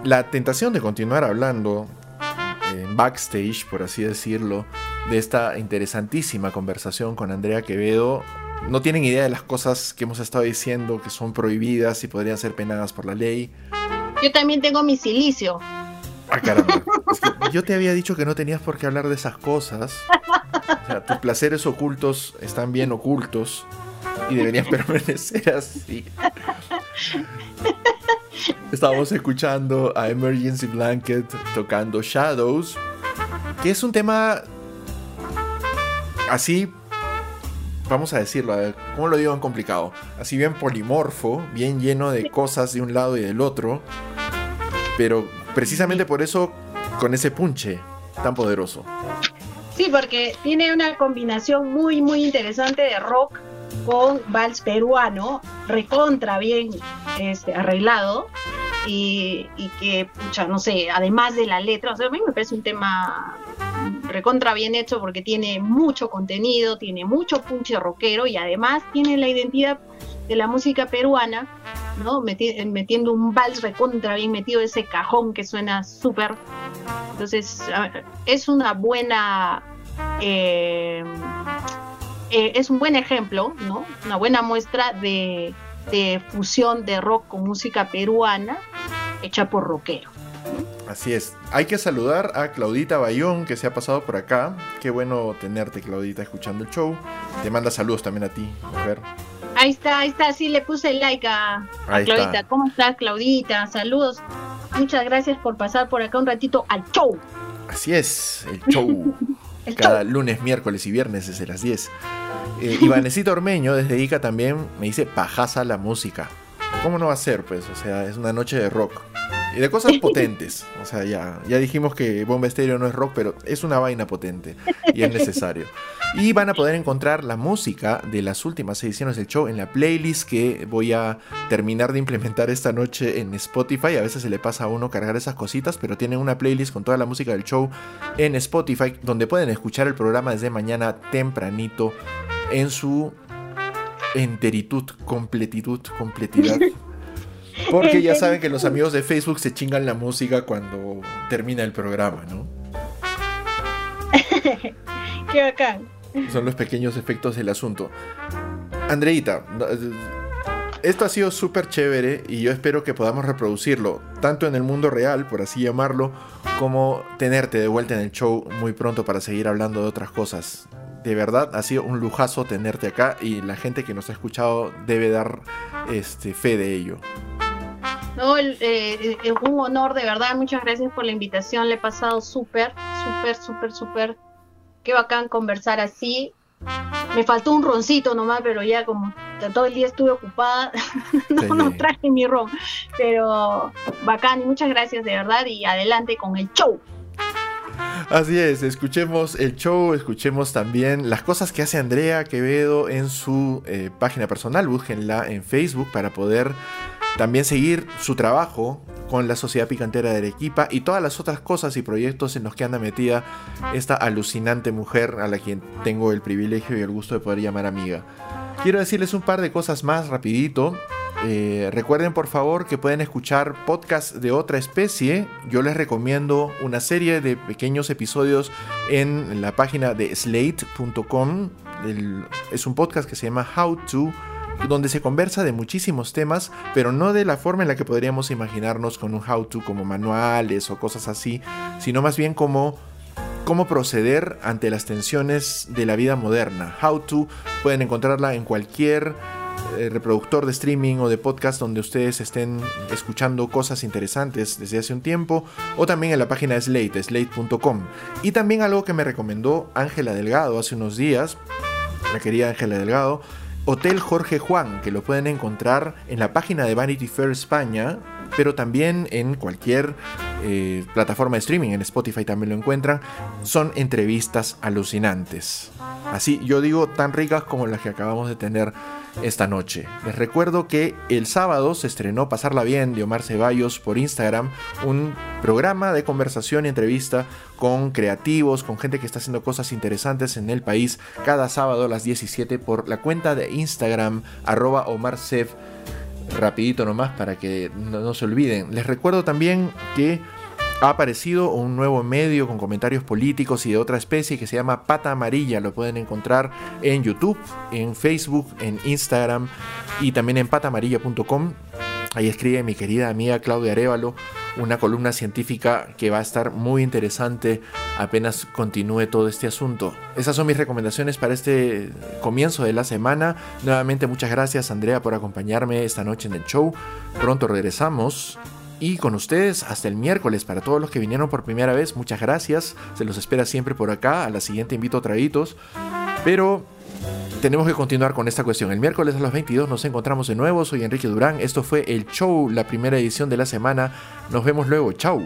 La tentación de continuar hablando en backstage, por así decirlo, de esta interesantísima conversación con Andrea Quevedo. No tienen idea de las cosas que hemos estado diciendo que son prohibidas y podrían ser penadas por la ley. Yo también tengo mi silicio. Ah, caramba. Es que yo te había dicho que no tenías por qué hablar de esas cosas. O sea, tus placeres ocultos están bien ocultos y deberían permanecer así. Estábamos escuchando a Emergency Blanket tocando Shadows, que es un tema así, vamos a decirlo, a ver, ¿cómo lo digo en complicado? Así bien polimorfo, bien lleno de cosas de un lado y del otro, pero precisamente por eso con ese punche tan poderoso. Sí, porque tiene una combinación muy, muy interesante de rock con vals peruano, recontra bien este, arreglado, y, que, pucha, no sé, además de la letra, o sea, a mí me parece un tema recontra bien hecho porque tiene mucho contenido, tiene mucho punche rockero y además tiene la identidad de la música peruana, ¿no? metiendo un vals recontra bien metido ese cajón que suena súper. Entonces, es una buena. Eh, eh, es un buen ejemplo, ¿no? Una buena muestra de, de fusión de rock con música peruana hecha por rockero. Así es. Hay que saludar a Claudita Bayón que se ha pasado por acá. Qué bueno tenerte, Claudita, escuchando el show. Te manda saludos también a ti, mujer. Ahí está, ahí está, sí le puse like a, Claudita. ¿Cómo estás, Claudita? Saludos. Muchas gracias por pasar por acá un ratito al show. Así es, el show. Cada lunes, miércoles y viernes desde las 10. Eh, Ivanecito Ormeño desde Ica también me dice pajaza la música. ¿Cómo no va a ser? Pues, o sea, es una noche de rock. Y de cosas potentes. O sea, ya, ya dijimos que Bomba Estéreo no es rock, pero es una vaina potente y es necesario. Y van a poder encontrar la música de las últimas ediciones del show en la playlist que voy a terminar de implementar esta noche en Spotify. A veces se le pasa a uno cargar esas cositas, pero tienen una playlist con toda la música del show en Spotify, donde pueden escuchar el programa desde mañana tempranito en su enteritud, completitud, completidad. Porque ya saben que los amigos de Facebook se chingan la música cuando termina el programa, ¿no? Qué bacán. Son los pequeños efectos del asunto. Andreita, esto ha sido súper chévere y yo espero que podamos reproducirlo, tanto en el mundo real, por así llamarlo, como tenerte de vuelta en el show muy pronto para seguir hablando de otras cosas. De verdad, ha sido un lujazo tenerte acá y la gente que nos ha escuchado debe dar este, fe de ello. No, el, eh, un honor, de verdad. Muchas gracias por la invitación. Le he pasado súper, súper, súper, súper. Qué bacán conversar así. Me faltó un roncito nomás, pero ya como todo el día estuve ocupada, no, no traje mi ron. Pero bacán y muchas gracias de verdad y adelante con el show. Así es, escuchemos el show, escuchemos también las cosas que hace Andrea Quevedo en su eh, página personal, búsquenla en Facebook para poder también seguir su trabajo con la Sociedad Picantera de Arequipa y todas las otras cosas y proyectos en los que anda metida esta alucinante mujer a la quien tengo el privilegio y el gusto de poder llamar amiga. Quiero decirles un par de cosas más rapidito. Eh, recuerden por favor que pueden escuchar podcasts de otra especie. Yo les recomiendo una serie de pequeños episodios en la página de slate.com. Es un podcast que se llama How to donde se conversa de muchísimos temas, pero no de la forma en la que podríamos imaginarnos con un how-to como manuales o cosas así, sino más bien como cómo proceder ante las tensiones de la vida moderna. How to pueden encontrarla en cualquier eh, reproductor de streaming o de podcast donde ustedes estén escuchando cosas interesantes desde hace un tiempo o también en la página Slate, slate.com. Y también algo que me recomendó Ángela Delgado hace unos días, la querida Ángela Delgado, Hotel Jorge Juan, que lo pueden encontrar en la página de Vanity Fair España, pero también en cualquier eh, plataforma de streaming, en Spotify también lo encuentran. Son entrevistas alucinantes. Así, yo digo, tan ricas como las que acabamos de tener esta noche. Les recuerdo que el sábado se estrenó Pasarla Bien de Omar Ceballos por Instagram, un programa de conversación y entrevista con creativos, con gente que está haciendo cosas interesantes en el país, cada sábado a las 17 por la cuenta de Instagram arroba Omar Rapidito nomás para que no se olviden. Les recuerdo también que ha aparecido un nuevo medio con comentarios políticos y de otra especie que se llama Pata Amarilla. Lo pueden encontrar en YouTube, en Facebook, en Instagram y también en patamarilla.com. Ahí escribe mi querida amiga Claudia Arevalo una columna científica que va a estar muy interesante apenas continúe todo este asunto. Esas son mis recomendaciones para este comienzo de la semana. Nuevamente muchas gracias Andrea por acompañarme esta noche en el show. Pronto regresamos y con ustedes hasta el miércoles. Para todos los que vinieron por primera vez, muchas gracias. Se los espera siempre por acá. A la siguiente invito a traguitos. Pero tenemos que continuar con esta cuestión. El miércoles a las 22 nos encontramos de nuevo. Soy Enrique Durán. Esto fue el show, la primera edición de la semana. Nos vemos luego. Chau.